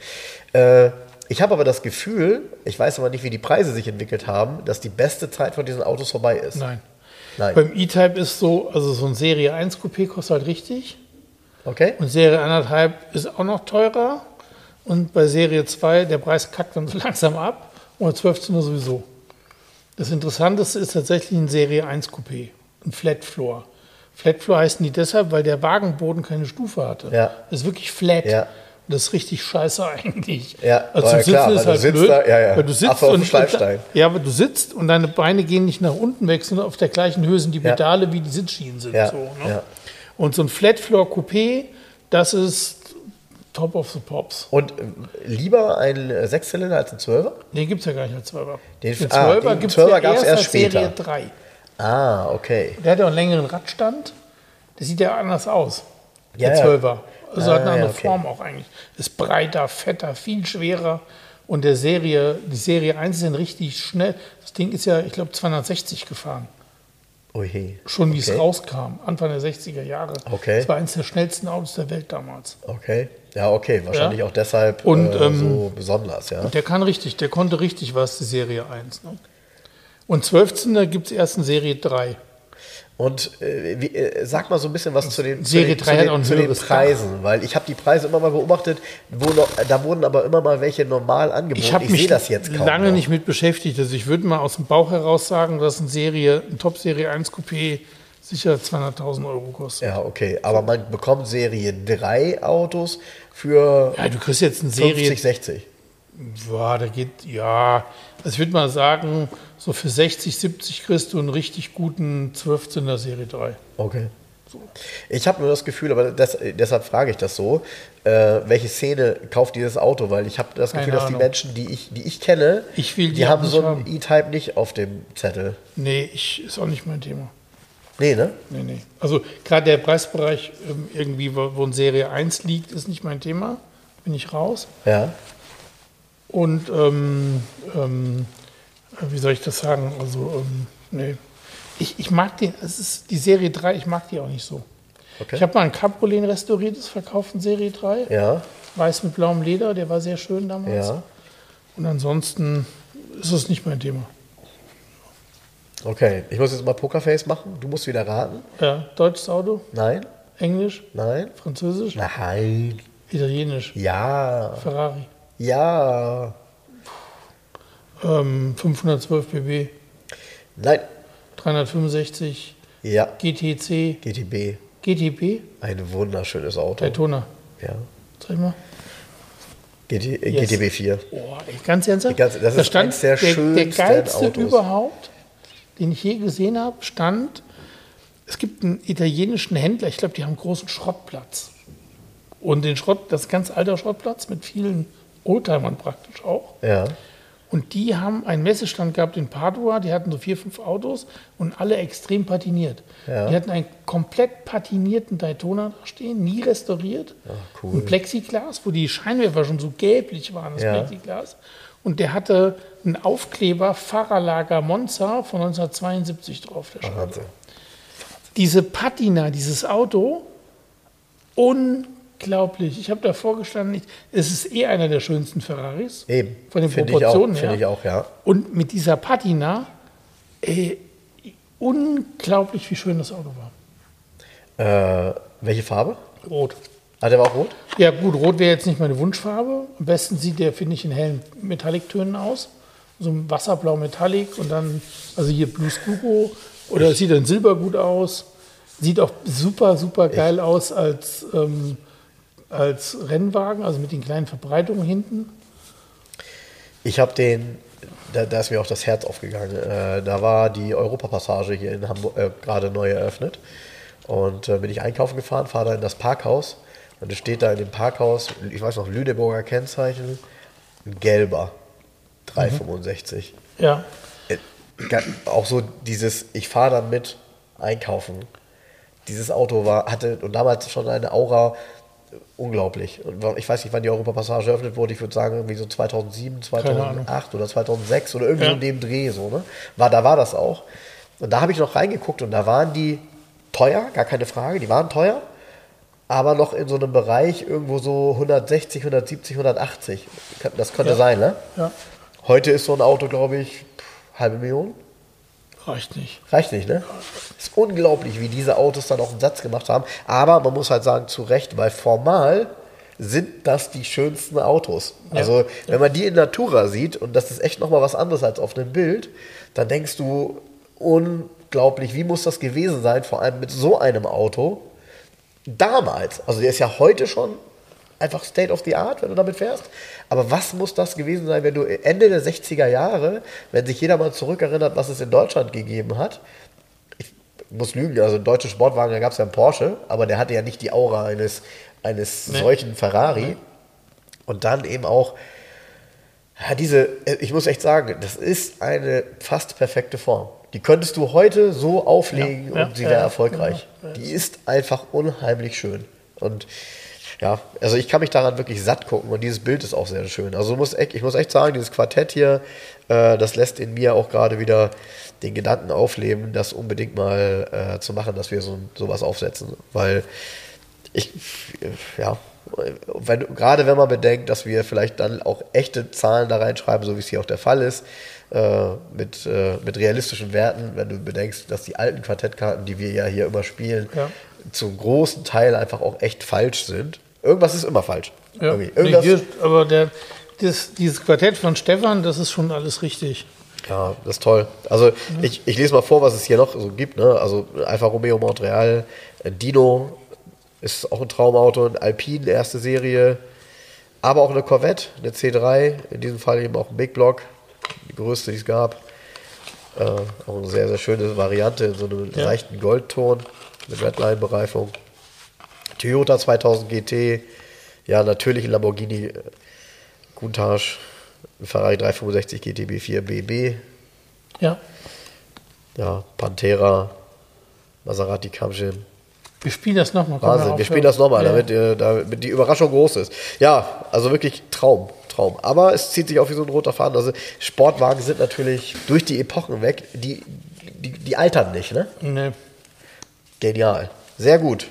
Äh, ich habe aber das Gefühl, ich weiß aber nicht, wie die Preise sich entwickelt haben, dass die beste Zeit von diesen Autos vorbei ist. Nein. Nein. Beim E-Type ist so, also so ein Serie 1 Coupé kostet halt richtig. Okay? Und Serie 1,5 ist auch noch teurer. Und bei Serie 2, der Preis kackt dann so langsam ab. Bei 12 nur sowieso. Das Interessanteste ist tatsächlich ein Serie 1 Coupé. Ein Flat Floor. Flat Floor heißen die deshalb, weil der Wagenboden keine Stufe hatte. Ja. Das ist wirklich flat. Ja. Und das ist richtig scheiße eigentlich. Ja, also aber zum klar, Sitzen ist du halt sitzt blöd, da- ja, ja. weil du sitzt dem und, Schleifstein. ja, aber du sitzt und deine Beine gehen nicht nach unten weg, sondern auf der gleichen Höhe sind die Ja. Pedale, wie die Sitzschienen sind. Ja, So, ne? ja. Und so ein Flat Floor Coupé, das ist top of the pops. Und äh, lieber ein äh, Sechszylinder als ein Zwölfer? Den gibt es ja gar nicht als 12er. Den- Den ah, 12er den gibt es 12er ja gab's erst, erst als Serie später. 3. Ah, okay. Der hat ja einen längeren Radstand. Der sieht ja anders aus. Ja, der. 12er. Also Ah, hat eine andere okay. Form auch eigentlich. Ist breiter, fetter, viel schwerer. Und der Serie, die Serie 1 ist dann richtig schnell. Das Ding ist ja, ich glaube, 260 gefahren. Oje. Schon wie es Okay. rauskam, Anfang der 60er Jahre. Okay. Es war eines der schnellsten Autos der Welt damals. Okay. Ja, okay. Wahrscheinlich Ja. auch deshalb Und, äh, ähm, so besonders, ja. Der kann richtig, der konnte richtig was, die Serie 1. Ne? Und 12. gibt es erst eine Serie 3. Und äh, wie, äh, sag mal so ein bisschen was zu den, Serie zu 3 den, zu den, ein zu den Preisen, weil ich habe die Preise immer mal beobachtet, wo noch, da wurden aber immer mal welche normal angeboten. Ich habe sehe mich das jetzt kaum lange noch. nicht mit beschäftigt. Also ich würde mal aus dem Bauch heraus sagen, dass eine Serie, ein Top-Serie 1 Coupé sicher 200.000 Euro kostet. Ja, okay. Aber man bekommt Serie 3 Autos für Ja, du kriegst jetzt eine Serie, 50, 60. ja, da geht, ja, also ich würde mal sagen, so für 60, 70 kriegst du einen richtig guten 12er Serie 3. Okay. Ich habe nur das Gefühl, aber das, deshalb frage ich das so, äh, welche Szene kauft dieses Auto? Weil ich habe das Keine Gefühl, dass die. Menschen, die ich, die ich kenne, Ich die die haben so einen. E-Type nicht auf dem Zettel. Nee, ich, ist auch nicht mein Thema. Nee, ne? Nee, nee. Also gerade der Preisbereich ähm, irgendwie, wo, ein Serie 1 liegt, ist nicht mein Thema. Bin ich raus. Ja. Und ähm, ähm, wie soll ich das sagen? Also, ähm, nee. Ich, ich mag den, es ist die Serie 3, ich mag die auch nicht so. Okay. Ich habe mal ein Cabriolet ein restauriertes verkauft in Serie 3. Ja, Weiß mit blauem Leder, der war sehr schön damals. ja. Und ansonsten ist es nicht mein Thema. Okay, ich muss jetzt mal Pokerface machen. Du musst wieder raten. Ja, deutsches Auto, Nein, Englisch, nein, Französisch, nein. Italienisch, Ja, Ferrari. ja, Ähm, 512 pp, nein. 365 Ja, GTC, GTB. GTP, Ein wunderschönes Auto. Daytona. Ja. Sag ich mal. GT, äh, Yes. GTB 4. Oh, ganz ernsthaft? Ganz- das Da ist eins der der, der schönsten geilste Autos. überhaupt, den ich je gesehen habe, stand, es gibt einen italienischen Händler, ich glaube, die haben einen großen Schrottplatz. Und den Schrott, das ist ein ganz alter Schrottplatz mit vielen Oldtimern praktisch auch. Ja. Und die haben einen Messestand gehabt in Padua, die hatten so vier, fünf Autos und alle extrem patiniert. Ja. Die hatten einen komplett patinierten Daytona da stehen, nie restauriert. cool. Ein Plexiglas, wo die Scheinwerfer schon so gelblich waren, das Ja. Plexiglas. Und der hatte einen Aufkleber Fahrerlager Monza von 1972 drauf. Der Scheibe. Diese Patina, dieses Auto, unglaublich. Ich habe davor gestanden, ich- es ist eh einer der schönsten Ferraris. Eben. Von den Finde ich auch, Proportionen her. Finde ich auch, ja. Und mit dieser Patina, ey, unglaublich, wie schön das Auto war. Äh, welche Farbe? Rot. Ah, der war auch rot? Ja, gut, rot wäre jetzt nicht meine Wunschfarbe. Am besten sieht der, finde ich, in hellen Metalliktönen aus. So ein Wasserblau Metallic und dann, also hier Blue Scuro. Oder es sieht dann silbergut aus. Sieht auch super, super geil aus als, ähm, als Rennwagen, also mit den kleinen Verbreitungen hinten. Ich habe den, da, da ist mir auch das Herz aufgegangen. Äh, da war die Europapassage hier in Hamburg äh, gerade neu eröffnet. Und äh, bin ich einkaufen gefahren, fahre da in das Parkhaus. Und es steht da in dem Parkhaus, ich weiß noch, Lüneburger Kennzeichen, ein gelber 365. Ja, Äh, auch so dieses, ich fahre dann mit einkaufen. Dieses Auto war, hatte und damals schon eine Aura äh, unglaublich. Und ich weiß nicht, wann die Europapassage eröffnet wurde. Ich würde sagen, irgendwie so 2007, Ahnung. 2008 oder 2006 oder irgendwie Ja. in dem Dreh. So, ne? war, da war das auch. Und da habe ich noch reingeguckt und da waren die teuer, gar keine Frage, die waren teuer. Aber noch in so einem Bereich irgendwo so 160, 170, 180. Das könnte Ja. sein, ne? ja, Heute ist so ein Auto, glaube ich, halbe Million. reicht nicht. Reicht nicht, ne? Ist unglaublich, wie diese Autos dann auch einen Satz gemacht haben. Aber man muss halt sagen, zu Recht, weil formal sind das die schönsten Autos. Ja. Also, wenn man die in Natura sieht, und das ist echt nochmal was anderes als auf einem Bild, dann denkst du, unglaublich, wie muss das gewesen sein, vor allem mit so einem Auto damals. Also, der ist ja heute schon einfach State of the Art, wenn du damit fährst. Aber was muss das gewesen sein, wenn du Ende der 60er Jahre, wenn sich jeder mal zurückerinnert, was es in Deutschland gegeben hat, ich muss lügen, also deutsche Sportwagen, da gab es ja einen Porsche, aber der hatte ja nicht die Aura eines, eines Nee. solchen Ferrari. Und dann eben auch, ja, diese, äh, ich muss echt sagen, das ist eine fast perfekte Form. Die könntest du heute so auflegen Ja, ja, und sie wäre erfolgreich. Die ist einfach unheimlich schön. Und ja, also ich kann mich daran wirklich satt gucken und dieses Bild ist auch sehr schön. Also muss ich muss echt sagen, dieses Quartett hier, äh, das lässt in mir auch gerade wieder den Gedanken aufleben, das unbedingt mal äh, zu machen, dass wir so sowas aufsetzen, weil ich ja wenn, gerade wenn man bedenkt, dass wir vielleicht dann auch echte Zahlen da reinschreiben, so wie es hier auch der Fall ist, äh, mit, äh, mit realistischen Werten, wenn du bedenkst, dass die alten Quartettkarten, die wir ja hier immer spielen, ja. zum großen Teil einfach auch echt falsch sind. Irgendwas ist immer falsch. Ja. Nee, hier, aber der, das, dieses Quartett von Stefan, das ist schon alles richtig. Ja, das ist toll. Also ich, ich lese mal vor, was es hier noch so gibt. Ne? Also Alfa Romeo Montreal, Dino ist auch ein Traumauto, ein Alpine, erste Serie, aber auch eine Corvette, eine C3, in diesem Fall eben auch ein Big Block, die größte, die es gab. Äh, auch eine sehr, sehr schöne Variante in so einem ja. leichten Goldton mit Redline-Bereifung. Toyota 2000 GT, ja, natürlich ein Lamborghini äh, Countach, ein Ferrari 365 GTB4 BB. Ja. Ja, Pantera, Maserati Camgin. Wir spielen das nochmal. Wahnsinn, wir spielen das nochmal, ja. damit, äh, damit die Überraschung groß ist. Ja, also wirklich Traum, Traum. Aber es zieht sich auch wie so ein roter Faden. Also Sportwagen sind natürlich durch die Epochen weg, die, die, die altern nicht, ne? Nee. Genial. Sehr gut.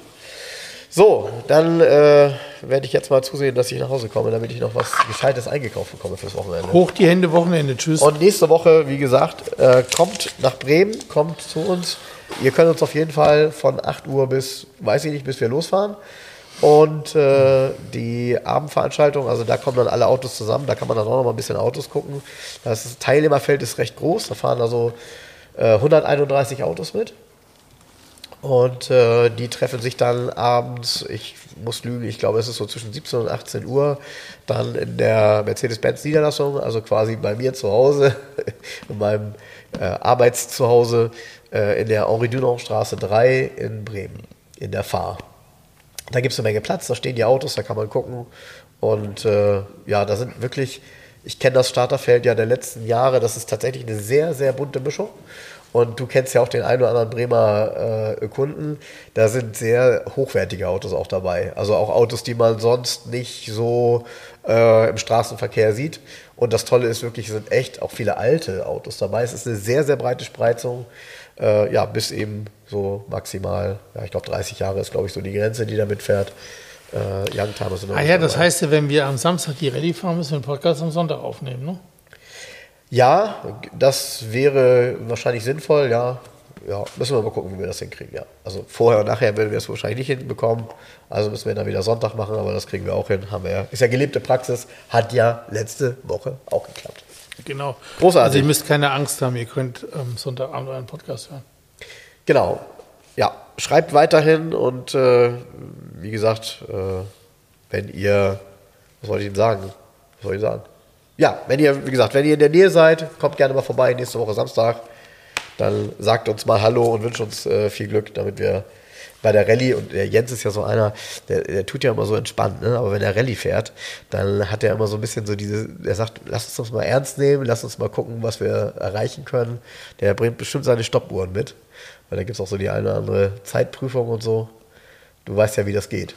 So, dann äh, werde ich jetzt mal zusehen, dass ich nach Hause komme, damit ich noch was Gescheites eingekauft bekomme fürs Wochenende. Hoch die Hände, Wochenende. Tschüss. Und nächste Woche, wie gesagt, äh, kommt nach Bremen, kommt zu uns. Ihr könnt uns auf jeden Fall von 8 Uhr bis, weiß ich nicht, bis wir losfahren. Und äh, die Abendveranstaltung, also da kommen dann alle Autos zusammen, da kann man dann auch noch mal ein bisschen Autos gucken. Das Teilnehmerfeld ist recht groß, da fahren also äh, 131 Autos mit. Und äh, die treffen sich dann abends, ich muss lügen, ich glaube, es ist so zwischen 17 und 18 Uhr, dann in der Mercedes-Benz-Niederlassung, also quasi bei mir zu Hause, in meinem äh, Arbeitszuhause äh, in der Henri-Dunant-Straße 3 in Bremen, in der Fahr. Da gibt es eine Menge Platz, da stehen die Autos, da kann man gucken. Und äh, ja, da sind wirklich, ich kenne das Starterfeld ja der letzten Jahre, das ist tatsächlich eine sehr, sehr bunte Mischung. Und du kennst ja auch den einen oder anderen Bremer äh, Kunden. Da sind sehr hochwertige Autos auch dabei. Also auch Autos, die man sonst nicht so äh, im Straßenverkehr sieht. Und das Tolle ist wirklich, es sind echt auch viele alte Autos dabei. Es ist eine sehr, sehr breite Spreizung. Äh, ja, bis eben so maximal, ja, ich glaube 30 Jahre ist, glaube ich, so die Grenze, die da mitfährt. Äh, Youngtimer sind Ah ja, das heißt ja, wenn wir am Samstag die Rallye fahren, müssen wir den Podcast am Sonntag aufnehmen, ne? Ja, das wäre wahrscheinlich sinnvoll, ja. Ja, müssen wir mal gucken, wie wir das hinkriegen, ja. Also vorher und nachher werden wir es wahrscheinlich nicht hinbekommen. Also müssen wir dann wieder Sonntag machen, aber das kriegen wir auch hin. Haben wir ja. Ist ja gelebte Praxis, hat ja letzte Woche auch geklappt. Genau. Großartig. Also ihr müsst keine Angst haben, ihr könnt ähm, Sonntagabend euren Podcast hören. Genau. Ja, schreibt weiterhin und äh, wie gesagt, äh, wenn ihr, was soll ich Ihnen sagen? Was soll ich sagen? Ja, wenn ihr, wie gesagt, wenn ihr in der Nähe seid, kommt gerne mal vorbei nächste Woche Samstag. Dann sagt uns mal Hallo und wünscht uns äh, viel Glück, damit wir bei der Rallye, und der Jens ist ja so einer, der, der tut ja immer so entspannt, ne? aber wenn er Rallye fährt, dann hat er immer so ein bisschen so diese, er sagt, lass uns das mal ernst nehmen, lass uns mal gucken, was wir erreichen können. Der bringt bestimmt seine Stoppuhren mit, weil da gibt es auch so die eine oder andere Zeitprüfung und so. Du weißt ja, wie das geht.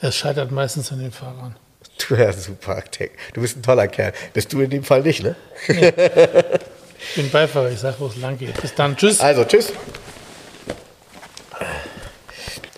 Es scheitert meistens an den Fahrern. Du ja super, Du bist ein toller Kerl. Bist du in dem Fall nicht, ne? Nee. Ich bin Beifahrer, ich sag, wo es lang geht. Bis dann, tschüss. Also, tschüss.